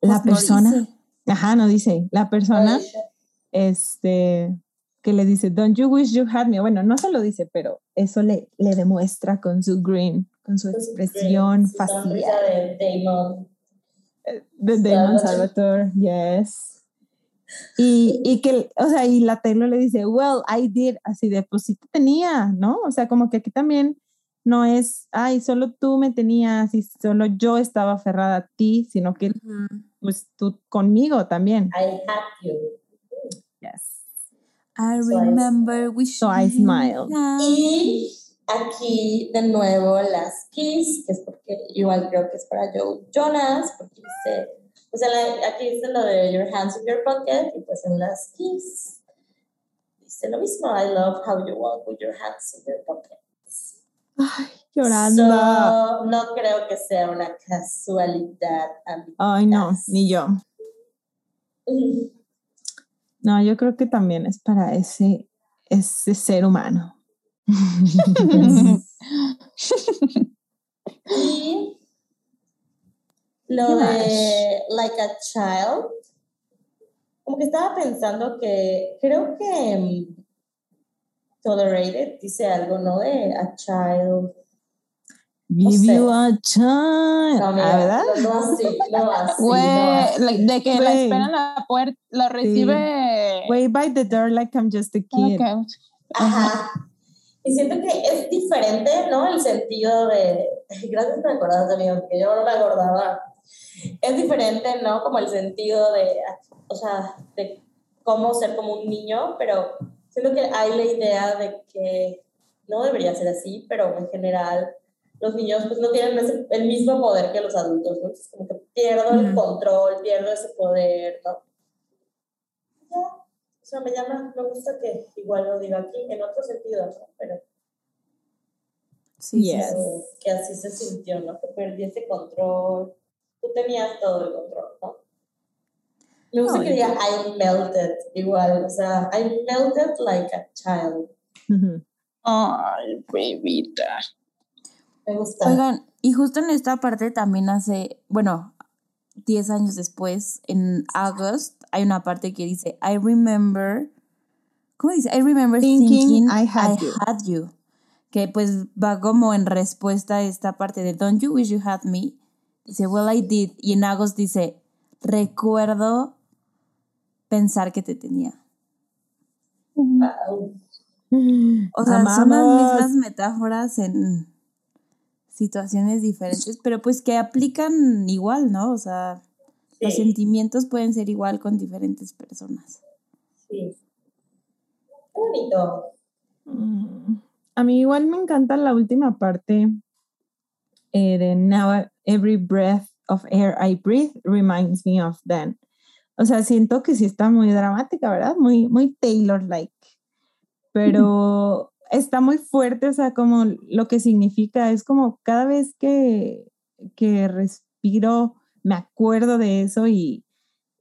La Pues no persona, dice. ajá, no dice, la persona, este, que le dice, don't you wish you had me, bueno, no se lo dice, pero eso le, le demuestra con su grin, con su expresión facial. de Damon. De Damon Salvatore. Yes. Y, y que, o sea, y la Taylor le dice, well, I did, así de, pues sí te tenía, ¿no? O sea, como que aquí también no es, ay, solo tú me tenías y solo yo estaba aferrada a ti, sino que, Ujú. pues tú conmigo también. I had you. Yes. I So I- remember wishing So I smiled. Y aquí de nuevo las Kiss, que es porque igual creo que es para Joe Jonas, porque dice, o sea, la- aquí dice lo de Your Hands in Your Pocket, y pues en las Kiss dice lo mismo, I love how you walk with your hands in your pockets. Ay, llorando. So, no creo que sea una casualidad. ay, no, amigas. ni yo. No, yo creo que también es para ese, ese ser humano. Y lo ¿Qué de Like a Child, como que estaba pensando que creo que mm, Tolerated dice algo, ¿no? De a child. Give sé. you a child. No, Ah, mira, ¿verdad? no, no así, no así. Güey, no así. la- de que la Güey. espera en la puerta, lo recibe. Wait by the door like I'm just a kid. Ok. Ajá. Y siento que es diferente, ¿no? El sentido de. Gracias por acordarse, amigo, porque yo no me acordaba. Es diferente, ¿no? Como el sentido de. O sea, de cómo ser como un niño, pero siento que hay la idea de que no debería ser así, pero en general los niños pues no tienen ese- el mismo poder que los adultos, ¿no? Entonces como que pierdo el control, pierdo ese poder, ¿no? Ya, sea, me llama, me gusta que igual lo diga aquí, en otro sentido, ¿no? Pero Sí, Yes. sí. que así se sintió, ¿no? Que perdí ese control. Tú tenías todo el control, ¿no? Me gusta que diga I melted, igual, o sea, I melted like a child. Ay, bebita. Me gusta. Oigan, y justo en esta parte también hace, bueno, 10 años después, en August, hay una parte que dice, I remember, ¿cómo dice? I remember Thinking thinking, I had you. had you. Que pues va como en respuesta a esta parte de Don't you wish you had me? Dice, Well, I did. Y en August dice, Recuerdo pensar que te tenía. Wow. O sea, son las Amamos. mismas metáforas en situaciones diferentes, pero pues que aplican igual, ¿no? O sea, los Sí. sentimientos pueden ser igual con diferentes personas. Sí. Qué bonito. Mm, A mí igual me encanta la última parte eh, de Now every breath of air I breathe reminds me of then. O sea, siento que sí está muy dramática, ¿verdad? Muy, muy Taylor-like. Pero está muy fuerte, o sea, como lo que significa, es como cada vez que, que respiro, me acuerdo de eso y,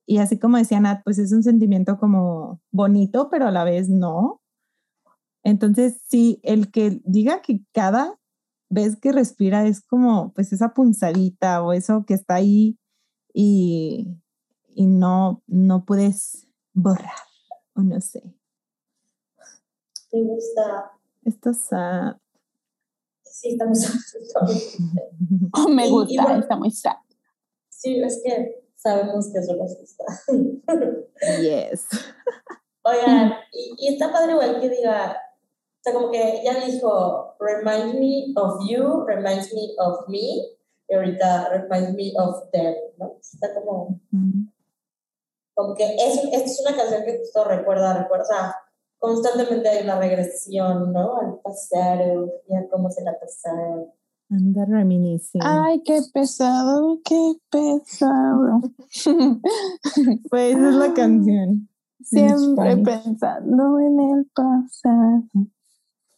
y así como decía Nat, pues es un sentimiento como bonito, pero a la vez no. Entonces, sí, el que diga que cada vez que respira es como pues esa punzadita o eso que está ahí y, y no, no puedes borrar o no sé. Me gusta. Esto sad. Sí, estamos. Me Y- y gusta, bueno- está muy sad. Sí, es que sabemos que eso nos gusta. Yes. Oigan, y, y está padre igual que diga, o sea, como que ya dijo, remind me of you, reminds me of me, y ahorita reminds me of them, ¿no? Está como, como que es, esta es una canción que justo recuerda, recuerda, o sea, constantemente hay una regresión, ¿no? Al pasado, y a cómo se la pasaron. Anda reminiscing. Ay, qué pesado, qué pesado. Pues esa es la canción. Siempre pensando en el pasado.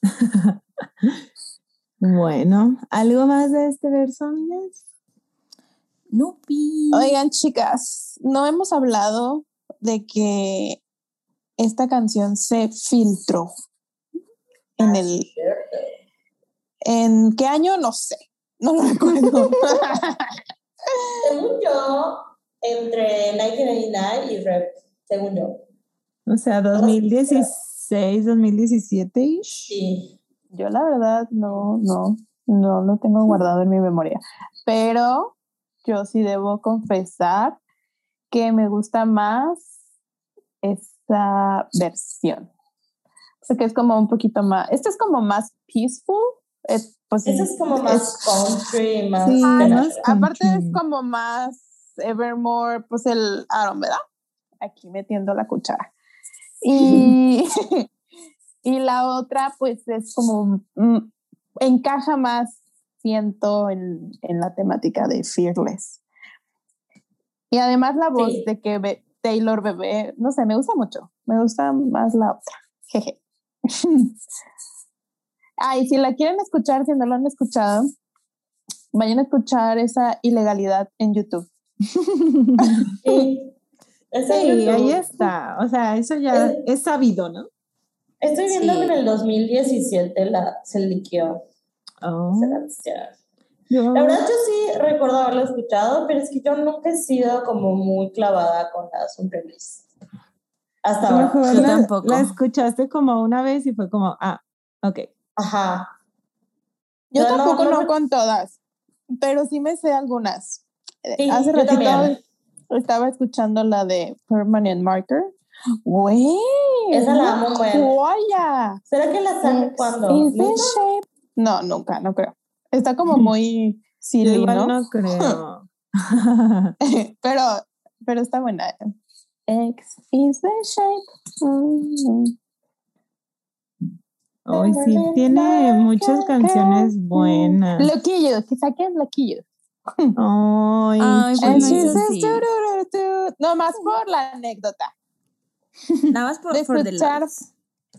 Bueno, ¿algo más de este verso, amigas? Nupi. Oigan, chicas, no hemos hablado de que esta canción se filtró en el ¿En qué año? No sé. No lo recuerdo. Según yo, entre 1999 y Rep, según yo. O sea, 2016, 2017-ish. Sí. Yo la verdad no, no, no lo tengo guardado en mi memoria. Pero yo sí debo confesar que me gusta más esta versión. Porque es como un poquito más, esta es como más peaceful. Es, pues, Esa es como más country, más... Sí, Ah. Aparte es como más Evermore, pues el Aaron, ¿verdad? Aquí metiendo la cuchara. Y, y la otra, pues es como, mm, encaja más, siento, en, en la temática de Fearless. Y además la voz Sí. de que Taylor Bebé, no sé, me gusta mucho. Me gusta más la otra. Jeje. Ay, si la quieren escuchar, si no lo han escuchado, vayan a escuchar esa ilegalidad en YouTube. Sí. YouTube. ahí está. O sea, eso ya Es- es sabido, ¿no? Estoy viendo Sí. que en el 2017 la, se liqueó Oh, esa canción. La verdad yo sí recuerdo haberlo escuchado, pero es que yo nunca he sido como muy clavada con las unreleased. Hasta ahora. Yo la, tampoco. la escuchaste como una vez y fue como, ah, ok. Ajá. Yo tampoco no con todas, pero sí me sé algunas. Sí, Hace yo ratito también. estaba escuchando la de Permanent Marker. Güey, Esa la amo joya. ¿Será que la saque Is cuando? No, nunca, no creo. Está como muy silly, igual ¿no? no creo. pero, pero está buena. X is the shape. Mm. Hoy sí, tiene muchas canciones buenas. Loquillo, que saquen loquillo. Ay, Ay, bueno. No más por la anécdota. Nada más por, de escuchar-.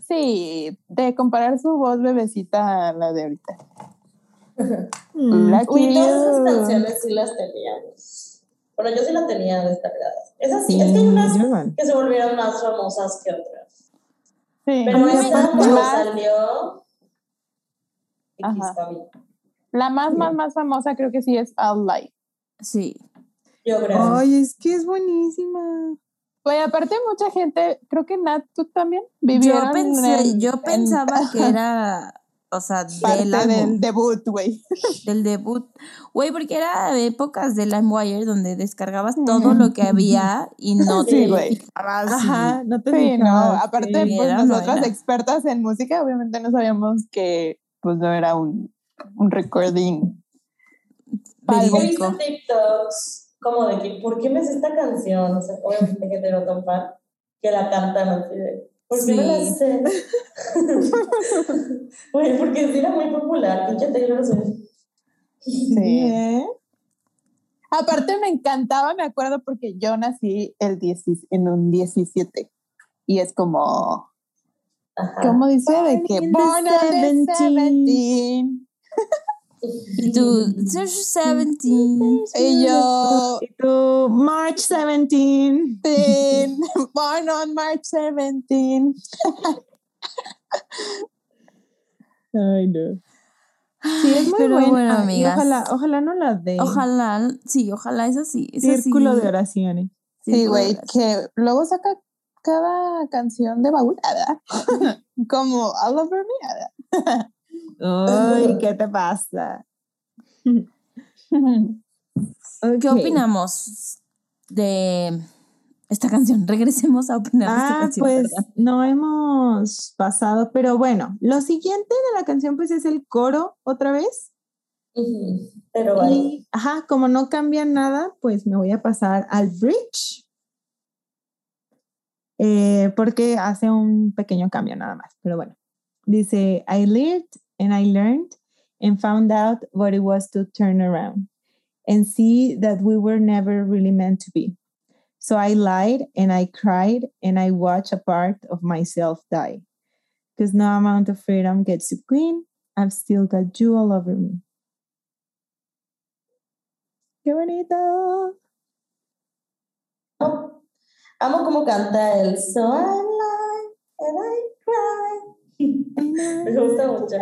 Sí, de comparar su voz bebecita a la de ahorita. Mm, Uy, todas esas canciones sí las teníamos. Bueno, yo sí las tenía descargadas. Esas sí, es que hay unas que se volvieron más famosas que otras. Sí. Pero esta cuando salió... Ajá. La más, más, más famosa creo que sí es All Life. Sí. Yo creo. Ay, es que es buenísima. Güey, aparte mucha gente, creo que Nat, tú también vivieron Yo pensé, en- yo en pensaba que era, o sea, del parte álbum, del debut, güey. del debut. Güey, porque era de épocas de LimeWire donde descargabas todo lo que había y no Sí, te güey. fijabas. y- Ajá, no te Sí, no, aparte, sí. pues nosotras expertas en música, obviamente no sabíamos que pues no era un, un recording He visto TikToks como de que, ¿por qué me hace esta canción? O sea, obviamente que tengo tan fan que la cantan así de, ¿por qué me la sé? Oye, porque sí era muy popular, pinche Taylor Swift. Sí. ¿eh? Aparte me encantaba, me acuerdo, porque yo nací el 10, en un 17 y es como, Ajá. ¿cómo dice? De que born on the 17. Y tú, 17. Y yo, y tú, March 17. born on March 17. Ay, no. Sí, es muy Pero buena. bueno, amigas. ojalá, ojalá no la de. Ojalá, sí, ojalá es así. Es Círculo así. de oraciones. Sí, güey, que luego saca cada canción de baulada. como All Over Me. ¿verdad? Ay, ¿qué te pasa? ¿Qué opinamos de esta canción? Regresemos a opinar de esta Ah, canción. pues ¿verdad? no hemos pasado, pero bueno, lo siguiente de la canción pues es el coro otra vez. Pero. Y, ajá, como no cambia nada, pues me voy a pasar al bridge. Eh, porque hace un pequeño cambio nada más, pero bueno. Dice, I lived and I learned and found out what it was to turn around and see that we were never really meant to be. So I lied and I cried and I watched a part of myself die. Because no amount of freedom gets you clean. I've still got you all over me. ¡Qué bonito! Amo, amo cómo canta el So I lie and I. Me gusta mucho.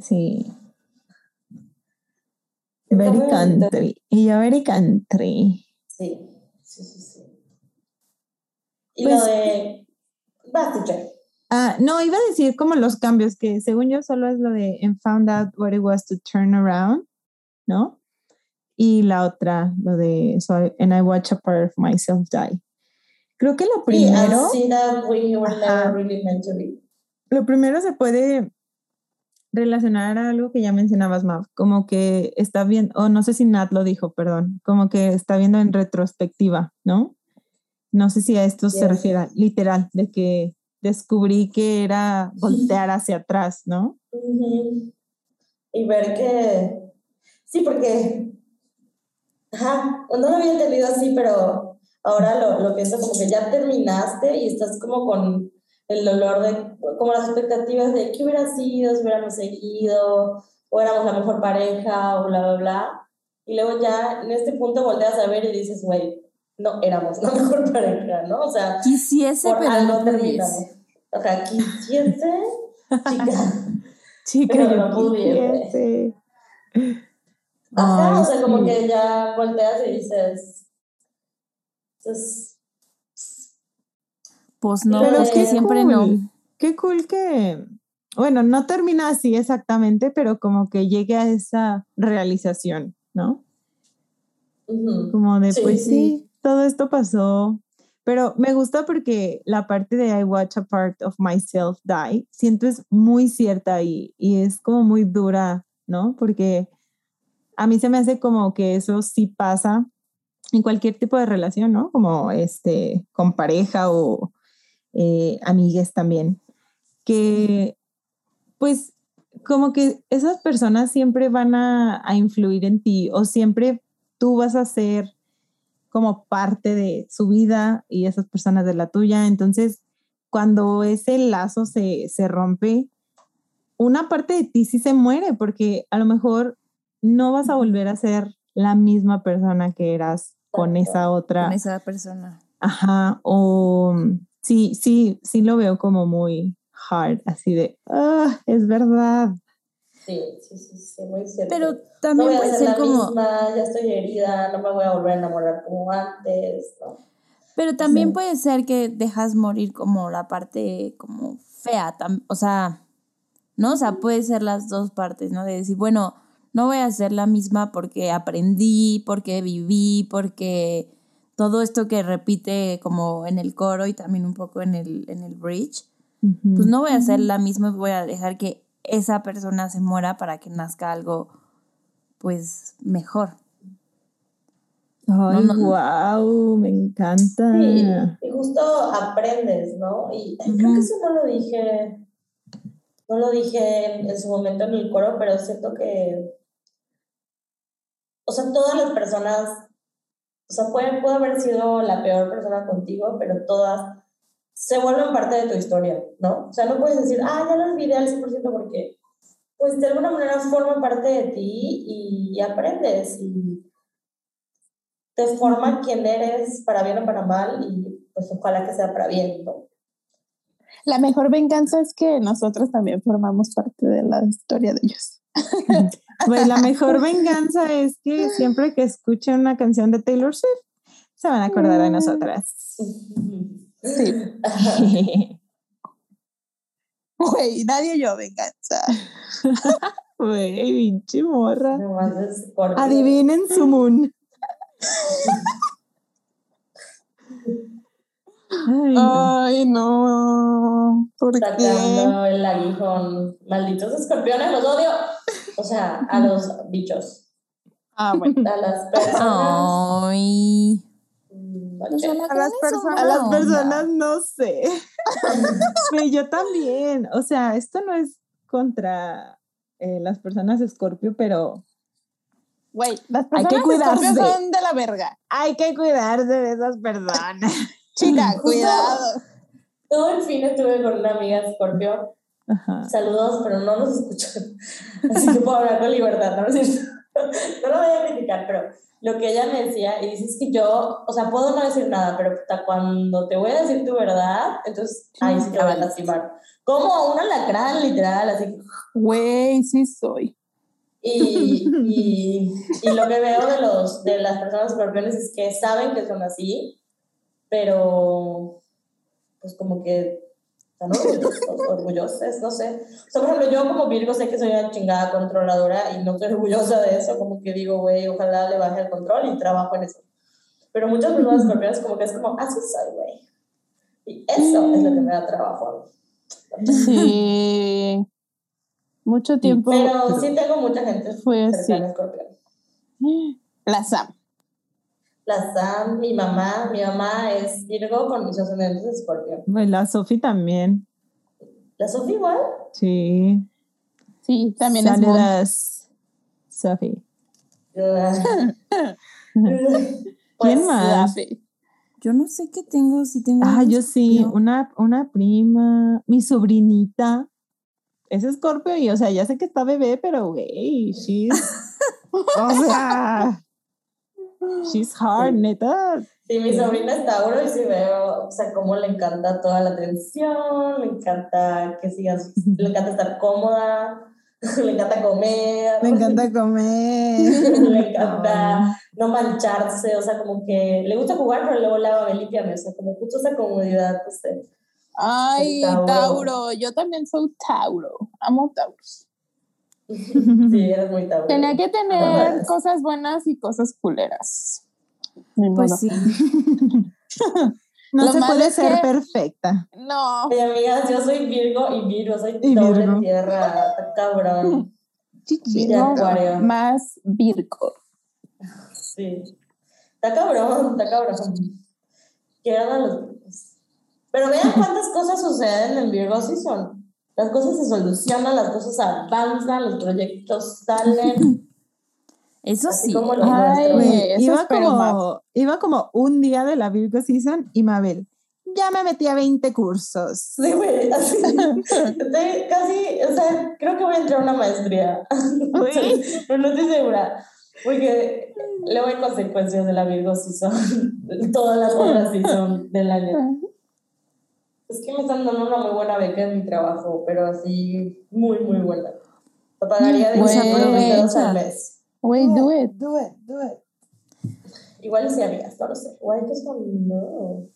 Sí. Very country. Y yo very country. Sí, sí, sí, sí. Y Pues- lo de. Vas, teacher. Ah, no, iba a decir como los cambios, que según yo solo es lo de and found out what it was to turn around, ¿no? Y la otra, lo de so I- and I watch a part of myself die. Creo que lo Sí, primero, see that we were never really meant to be. Lo primero se puede relacionar a algo que ya mencionabas, Mav, como que está viendo, o no sé si Nat lo dijo, perdón, como que está viendo en retrospectiva, ¿no? No sé si a esto se refiere, literal, de que descubrí que era voltear hacia atrás, ¿no? Ujú. Y ver que. Sí, porque. Ajá, no lo había entendido así, pero ahora lo, lo pienso como que ya terminaste y estás como con el dolor de. como las expectativas de qué hubiera sido si hubiéramos seguido, o éramos la mejor pareja, o bla, bla, bla. Y luego ya en este punto volteas a ver y dices, güey, no éramos la mejor pareja, ¿no? O sea, Quisiese, por pero algo no terminamos. O sea, quisiese, chica. Chica, Pero yo no pudiese. Ajá, Ay, o sea, como sí. que ya volteas y dices. Pues, Pues no, Pero es que qué siempre cool. no. Qué cool que, bueno, no termina así exactamente, pero como que llegue a esa realización, ¿no? Como de, Sí, pues sí. sí, todo esto pasó. Pero me gusta porque la parte de I watch a part of myself die, siento es muy cierta y, y es como muy dura, ¿no? Porque a mí se me hace como que eso sí pasa en cualquier tipo de relación, ¿no? Como este, con pareja o eh, amigues también. Que pues como que esas personas siempre van a, a influir en ti o siempre tú vas a ser como parte de su vida y esas personas de la tuya. Entonces, cuando ese lazo se, se rompe, una parte de ti sí se muere porque a lo mejor no vas a volver a ser la misma persona que eras con esa otra. Con esa persona. Ajá, o sí, sí, sí lo veo como muy hard, así de, ah, es verdad. Sí, sí, sí, sí, muy cierto. Pero no también voy a puede ser ser la como. misma, ya estoy herida, no me voy a volver a enamorar como antes, ¿no? Pero también Sí. puede ser que dejas morir como la parte como fea, tam- o sea, ¿no? O sea, puede ser las dos partes, ¿no? De decir, bueno, no voy a ser la misma porque aprendí, porque viví, porque todo esto que repite como en el coro y también un poco en el, en el bridge, pues no voy a ser la misma y voy a dejar que esa persona se muera para que nazca algo pues mejor. Ay, no, no. wow, me encanta. Sí, y justo aprendes, ¿no? Y creo que eso no lo dije, no lo dije en, en su momento en el coro, pero siento que, o sea, todas las personas, o sea, puede, puede haber sido la peor persona contigo, pero todas se vuelven parte de tu historia, ¿no? O sea, no puedes decir, ah, ya lo olvidé al 100% porque, pues, de alguna manera forma parte de ti y, aprendes y te forma quien eres para bien o para mal y pues ojalá que sea para bien, ¿no? La mejor venganza es que nosotros también formamos parte de la historia de ellos. Pues la mejor venganza es que siempre que escuchen una canción de Taylor Swift, se van a acordar de nosotras. Sí. Güey, nadie yo venganza. Güey, pinche morra. Adivinen su moon. Ay, no. Ay, no. ¿Por qué? El aguijón. Malditos escorpiones, los odio. O sea, a los bichos. Ah, bueno. A las personas. Ay. mm, personas- A las personas onda. no sé. Güey, yo también. O sea, esto no es contra eh, las personas Scorpio, pero Güey, las Hay que personas cuidarse. Scorpio son de la verga. hay que cuidarse de esas personas. Chica, cuidado. Todo el fin estuve con una amiga Scorpio. Ajá. Saludos, pero no nos escuchan. Así que puedo hablar con libertad. No, No lo voy a criticar, pero lo que ella me decía, y dice es que yo, o sea, puedo no decir nada, pero cuando te voy a decir tu verdad, entonces ahí sí te voy a lastimar. Como un alacrán, literal, así. Güey, sí soy. Y, y, y lo que veo de, los, de las personas escorpiones es que saben que son así, pero pues como que están orgullosos, no sé. O sea, por ejemplo, yo como Virgo sé que soy una chingada controladora y no estoy orgullosa de eso, como que digo, güey, ojalá le baje el control y trabajo en eso. Pero muchas personas escorpiones como que es como, así soy, güey. Y eso es lo que me da trabajo. Sí. Mucho tiempo. Pero sí tengo mucha gente Fue así. cercana a escorpión. La Sam. La Sam, mi mamá, mi mamá es Virgo con mis ascendentes de escorpión. Pues la Sofi también. La Sofía igual. Sí. Sí, también. Saludas, Sofi. ¿Quién ¿Quién más? Yo no sé qué tengo, si tengo. Ah, yo sí, Escorpio. una, una prima, mi sobrinita, es Scorpio y, o sea, ya sé que está bebé, pero, güey, she's, o sea, she's hard, neta. Sí, mi sobrina es Tauro y sí veo, o sea, cómo le encanta toda la atención, le encanta que sigas, le encanta estar cómoda, le encanta comer, Me encanta comer. le encanta no mancharse, o sea, como que le gusta jugar, pero luego lava, ve, límpiame, o sea, como justo esa comodidad, pues, de- Ay, Tauro. Tauro. Yo también soy Tauro. Amo Tauros. sí, eres muy Tauro. Tenía que tener Ajá. cosas buenas y cosas culeras. Ni modo. Pues sí. No Lo se puede ser que- perfecta. No. Oye, amigas, yo soy Virgo y Virgo, soy Y doble Virgo. tierra, está cabrón. Virgo más Virgo. Sí. Está cabrón, está cabrón. Quieran a los Virgos. Pero vean cuántas cosas suceden en Virgo Season. Las cosas se solucionan, las cosas avanzan, los proyectos salen. Eso Así sí. como Ay, iba, como, iba como un día de la Virgo Season y Mabel, ya me metí a 20 cursos. Sí, güey, así. Estoy casi, o sea, creo que voy a entrar a una maestría. Pero no estoy segura. Porque luego hay consecuencias de la Virgo Season. Todas las otras Season del año. Es que me están dando una muy buena beca en mi trabajo, pero así, muy, muy buena. Lo pagaría de Güey. 5 euros al mes. Wait, do it. Do it, do it. Igual sí, amigas, no lo sé. Guay, que son, no.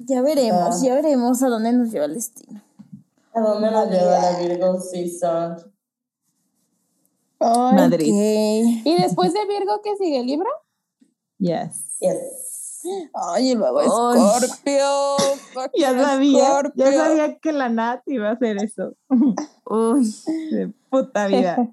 Ya veremos, Ah. ya veremos a dónde nos lleva el destino. ¿A dónde nos lleva la Virgo Season? Madrid. ¿Y después de Virgo qué sigue? ¿Libra? Yes. Yes. Ay, y luego Ay. Escorpio. Ya sabía, ya Escorpio. sabía que la Nat iba a hacer eso. Uy. De puta vida.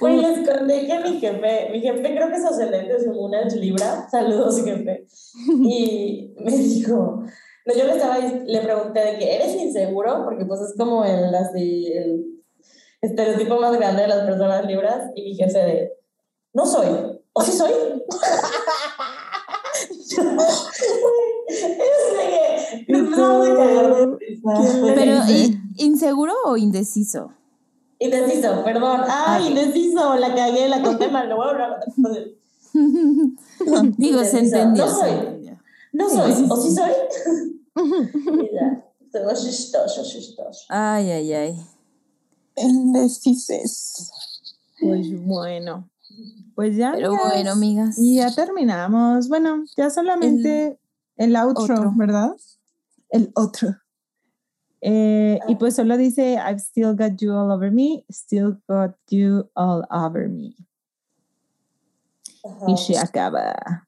Güey, les conté que mi jefe, mi jefe creo que es excelente, según es Libra, saludos jefe, y me dijo, no, yo le estaba, le pregunté de que eres inseguro, porque pues es como el, así, el estereotipo más grande de las personas libras, y mi jefe de, no soy, o sí soy. cagar de risa. Pero, ¿i- ¿inseguro o indeciso? Indeciso, perdón. Ah, indeciso, la cagué, la conté mal, lo voy a hablar. Digo, se entendió. No se soy. entendió. No soy, o sí soy. Ay, ay, ay. Indecises. Pues bueno. Pues ya. Pero amigas, bueno, amigas. Y ya terminamos. Bueno, ya solamente el, outro, otro. ¿verdad? El otro. Eh, y pues solo dice, I've still got you all over me, still got you all over me. Ajá. Y se acaba.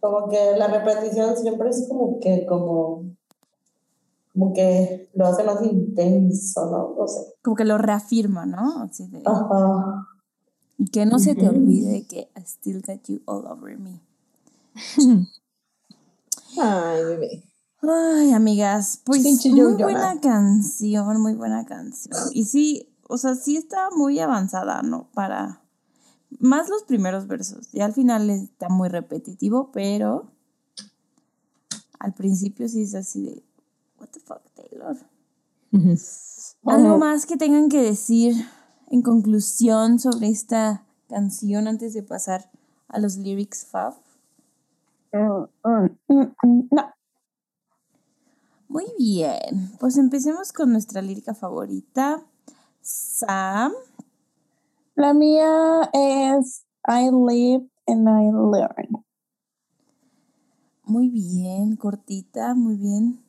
Como que la repetición siempre es como que, como, como que lo hace más intenso, ¿no? No sé. Como que lo reafirma, ¿no? Así de- Ajá. Y que no se te olvide que I still got you all over me. Ay, bebé. Ay, amigas, pues Pinche muy buena canción, muy buena canción. Y sí, o sea, sí está muy avanzada, ¿no? Para más los primeros versos. Y al final está muy repetitivo, pero al principio sí es así de what the fuck, Taylor. Algo más que tengan que decir en conclusión sobre esta canción antes de pasar a los lyrics fab. Mm, mm, mm. No. Muy bien, pues empecemos con nuestra lírica favorita. Sam, La mía es I live and I learn. muy bien, cortita, muy bien.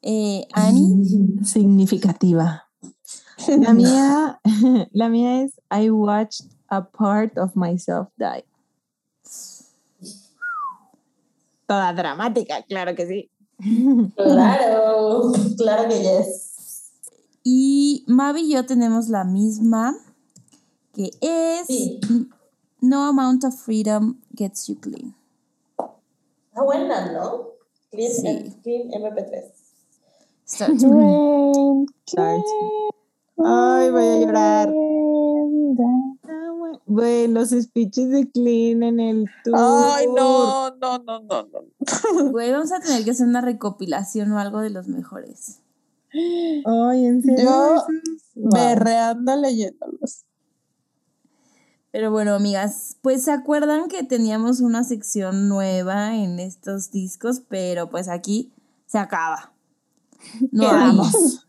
Eh, Annie, Significativa. La mía, la mía es I watched a part of myself die. Toda dramática, claro que sí. Claro, claro que yes. y Mavi y yo tenemos la misma, que es Sí. No amount of freedom gets you clean. Está buena, ¿no? Clean, Sí. Clean MP3. Start. Rain, Starts. Ay, voy a llorar. Güey, los speeches de Clean en el tour. Ay, no, no, no, no, no. Güey, vamos a tener que hacer una recopilación o algo de los mejores. Ay, en serio. Yo wow. Berreando leyéndolos. Pero bueno, amigas, pues se acuerdan que teníamos una sección nueva en estos discos, pero pues aquí se acaba. No hay- Quedamos.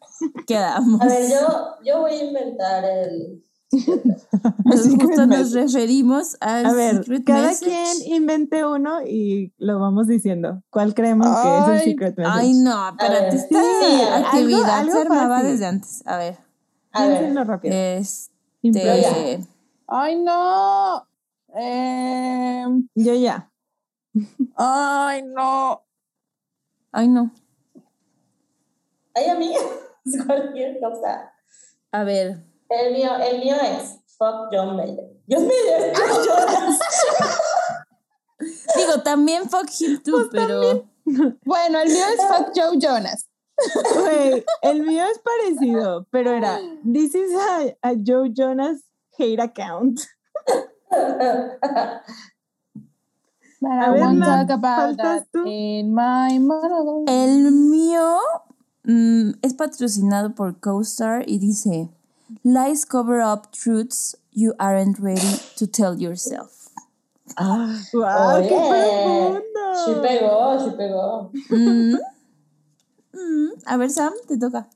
Quedamos. A ver, yo, yo voy a inventar el. Entonces, justo nos message. referimos al A ver, secret cada message. quien invente uno y lo vamos diciendo. ¿Cuál creemos que es el Ay, secret message? Ay, no, esta Sí, actividad algo- se algo armaba fácil. desde antes. A ver, A ver, Piénsenlo rápido. este... Ay, no. Eh, Yo ya. ay, no. Ay, no. ay, amiga, cualquier cosa. A ver, El mío, el mío es Fuck John Mayer. John Mayer, John Jonas. digo, también fuck him too, pero... Bueno, el mío es Fuck Joe Jonas. Güey, el mío es parecido, pero era This is a, a Joe Jonas hate account. But A I ver, talk about ¿faltas that tú? in my monologue. El mío mm, es patrocinado por CoStar y dice, Lies cover up truths you aren't ready to tell yourself. Ah, wow, qué Oye, sí pegó, sí pegó. Mm. Mm. A ver, Sam, te toca.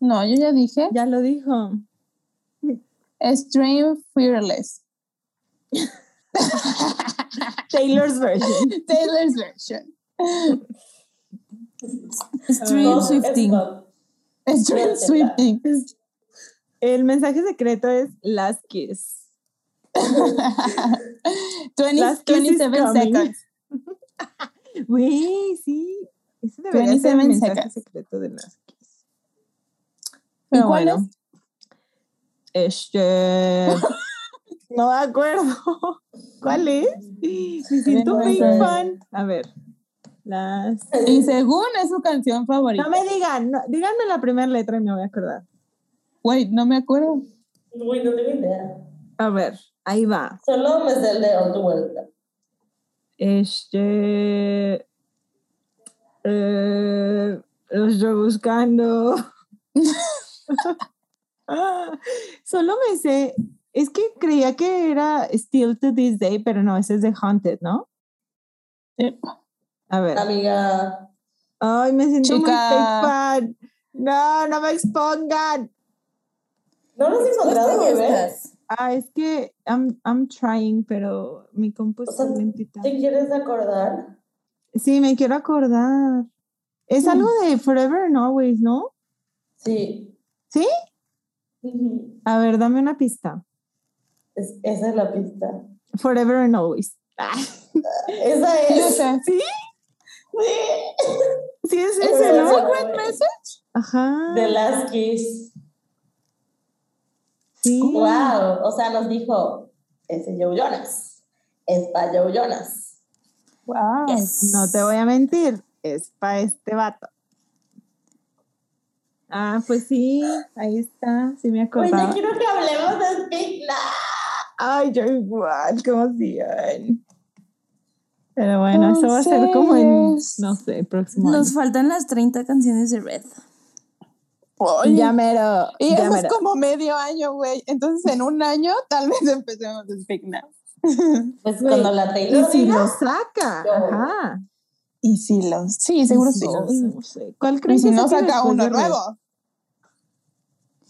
No, yo ya dije. Ya lo dijo. Stream Fearless. Taylor's version. Taylor's version. Stream Swifting. es. Stream. Swifting. Es- El mensaje secreto es Last Kiss. 20, Last kiss is 27 coming. seconds. Güey, sí. Ese debería ser el 27 mensaje seconds. secreto de Last Kiss. ¿Y Pero cuál bueno. Este. no me acuerdo. ¿Cuál es? Me siento muy fan. A ver. Las. Y según es su canción favorita. No me digan, no, díganme la primera letra y me voy a acordar. Wait, no me acuerdo. Uy, no tengo idea. A ver, ahí va. Solo me sé el de On tu vuelta. Este. eh, lo estoy buscando. Ah, Solo me sé. Es que creía que era Still to This Day, pero no, ese es de Haunted, ¿no? Sí. A ver. Amiga. Ay, me siento muy fake fan. No, no me expongan. ¿No lo has encontrado, Ya bebé? estás. Ah, es que I'm, I'm trying, pero mi compu O está sea, lentita. ¿Te quieres acordar? Sí, me quiero acordar. Es algo de Forever and Always, ¿no? Sí. ¿Sí? Ujú. A ver, dame una pista. Es- esa es la pista. Forever and Always. Ah, Esa es. ¿Sí? Sí. Sí, es ese, es ¿no? la buena. Ajá. De Last Kiss. Sí. Wow. O sea, nos dijo, ese Joe Jonas. Es para Joe Jonas. Wow. Yes. No te voy a mentir, es para este vato. Ah, pues sí, ahí está, sí me Oye, acordaba. quiero que hablemos de Now. Ay, yo igual, qué emoción. Pero bueno, eso va a ser como en, no sé, próximo Nos año. faltan las 30 canciones de Red. Oye, Ya mero, y ya eso es como medio año, güey. Entonces, en un año, tal vez empecemos a Speak Now. Pues cuando la Y Taylor si diga, lo saca, Yo. ajá. Y si los. Sí, seguro Y si sí. los- Ay, no sé. ¿Cuál Y crees si que no saca uno nuevo.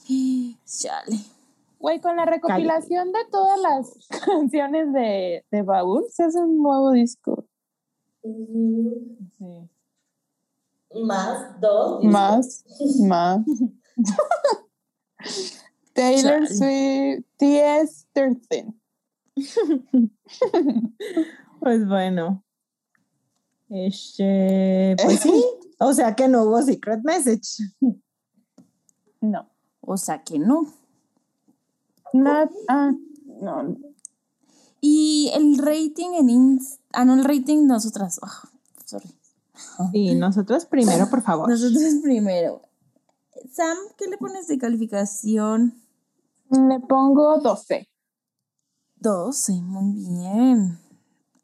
Chale. Güey, con la recopilación de todas las canciones de, de Baúl, se hace un nuevo disco. mm, más dos. discos. Más, más. Taylor Chale. Swift, TS 13. Pues bueno. Este, pues sí. O sea que no hubo secret message. No. O sea que no. Not, ah, no. Y el rating en Inst Ah, no, el rating nosotras. Ah, sorry. Y nosotros primero, por favor. Nosotros primero. Sam, ¿qué le pones de calificación? Le pongo 12. 12, muy bien.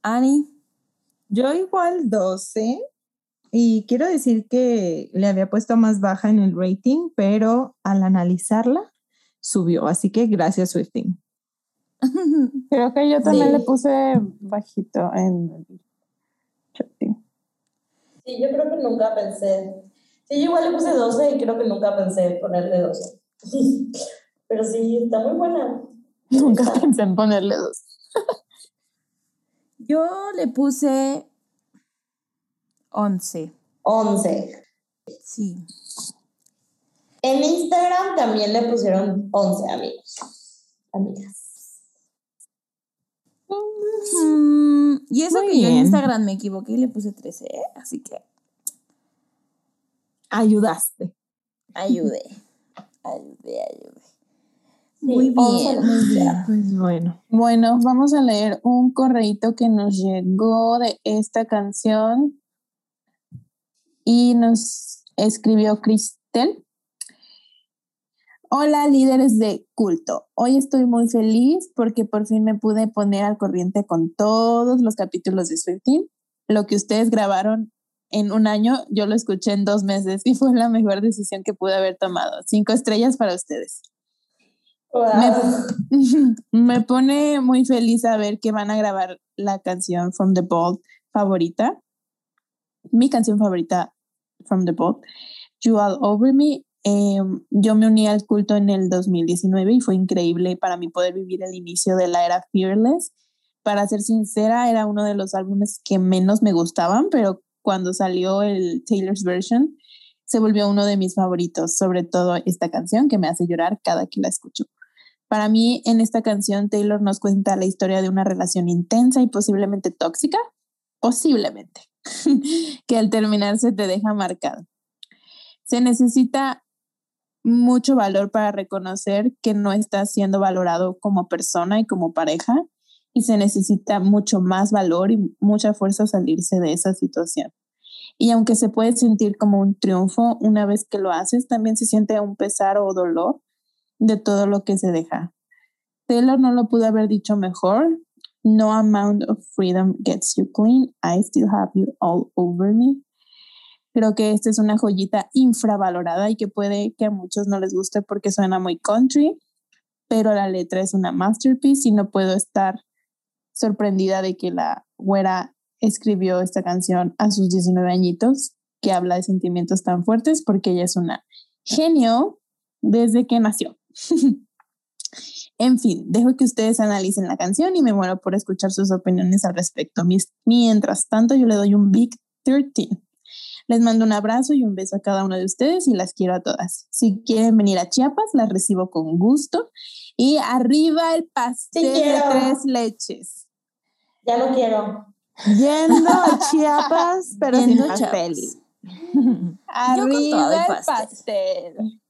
Ani, Yo igual 12. Y quiero decir que le había puesto más baja en el rating, pero al analizarla subió. Así que gracias, Swifting. Creo que yo también Sí. le puse bajito en el rating. Sí, yo creo que nunca pensé. Sí, yo igual le puse 12 y creo que nunca pensé ponerle 12. Pero sí, está muy buena. Nunca pensé en ponerle dos. yo le puse 11. 11. Sí. En Instagram también le pusieron 11 amigos. Amigas. Mm, y eso Muy que yo en. Instagram me equivoqué y le puse 13, ¿eh? Así que Ayudaste. ayudé. Ayudé, ayudé. Muy 11 bien, muy bien. Pues bueno. Bueno, vamos a leer un correíto que nos llegó de esta canción y nos escribió Cristel. Hola líderes de culto. Hoy estoy muy feliz porque por fin me pude poner al corriente con todos los capítulos de Swifting. Lo que ustedes grabaron en un año, yo lo escuché en dos meses y fue la mejor decisión que pude haber tomado. Cinco estrellas para ustedes. Wow. Me pone muy feliz saber que van a grabar la canción From the Vault favorita. Mi canción favorita From the Vault, You All Over Me. Eh, yo me uní al culto en el 2019 y fue increíble para mí poder vivir el inicio de la era Fearless. Para ser sincera, era uno de los álbumes que menos me gustaban, pero cuando salió el Taylor's version, se volvió uno de mis favoritos, sobre todo esta canción que me hace llorar cada que la escucho. Para mí, en esta canción, Taylor nos cuenta la historia de una relación intensa y posiblemente tóxica, posiblemente, que al terminarse te deja marcado. Se necesita mucho valor para reconocer que no está siendo valorado como persona y como pareja y se necesita mucho más valor y mucha fuerza salirse de esa situación. Y aunque se puede sentir como un triunfo, una vez que lo haces, también se siente un pesar o dolor de todo lo que se deja. Taylor no lo pudo haber dicho mejor. No amount of freedom gets you clean. I still have you all over me. Creo que esta es una joyita infravalorada y que puede que a muchos no les guste porque suena muy country, pero la letra es una masterpiece y no puedo estar sorprendida de que la güera escribió esta canción a sus 19 añitos, que habla de sentimientos tan fuertes, porque ella es una genio desde que nació. en fin, dejo que ustedes analicen la canción y me muero por escuchar sus opiniones al respecto. Mientras tanto, yo le doy un Big 13. Les mando un abrazo y un beso a cada uno de ustedes y las quiero a todas. Si quieren venir a Chiapas, las recibo con gusto. Y arriba el pastel de tres leches. Ya lo quiero. Yendo a Chiapas, pero sin pastel. Arriba el pastel.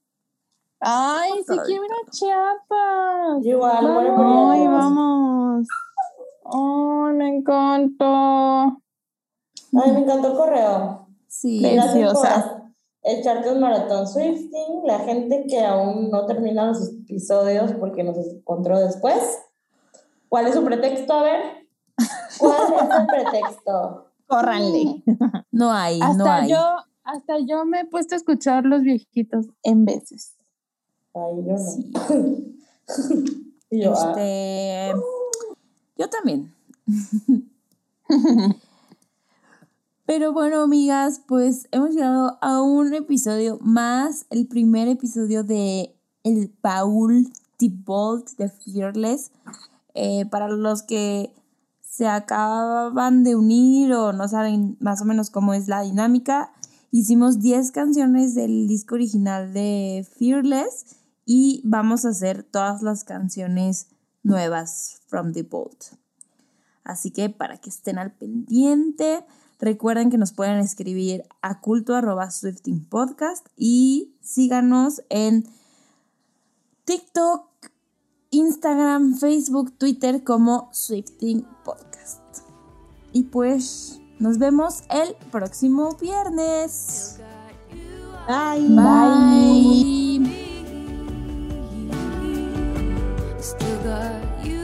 Ay, si quiero ir a Chiapas. Igual, Ay, vamos. Ay, me encantó. Ay, me encantó el correo. Sí, preciosa. Echarte un maratón Swifting, la gente que aún no termina los episodios porque nos encontró después. ¿Cuál es su pretexto? A ver. ¿Cuál es el pretexto? Córranle. No hay, hasta no hay. Yo, hasta yo me he puesto a escuchar los viejitos en veces. Ay, yo no. y yo, ah. este, yo también. Pero bueno, amigas, pues hemos llegado a un episodio más, el primer episodio de el Paul Thibault de Fearless. Eh, para los que se acaban de unir o no saben más o menos cómo es la dinámica, hicimos 10 canciones del disco original de Fearless y vamos a hacer todas las canciones nuevas from the Bolt. Así que para que estén al pendiente, recuerden que nos pueden escribir a culto arroba podcast y síganos en TikTok, Instagram, Facebook, Twitter como Swifting Podcast. Y pues nos vemos el próximo viernes. Bye. Bye. You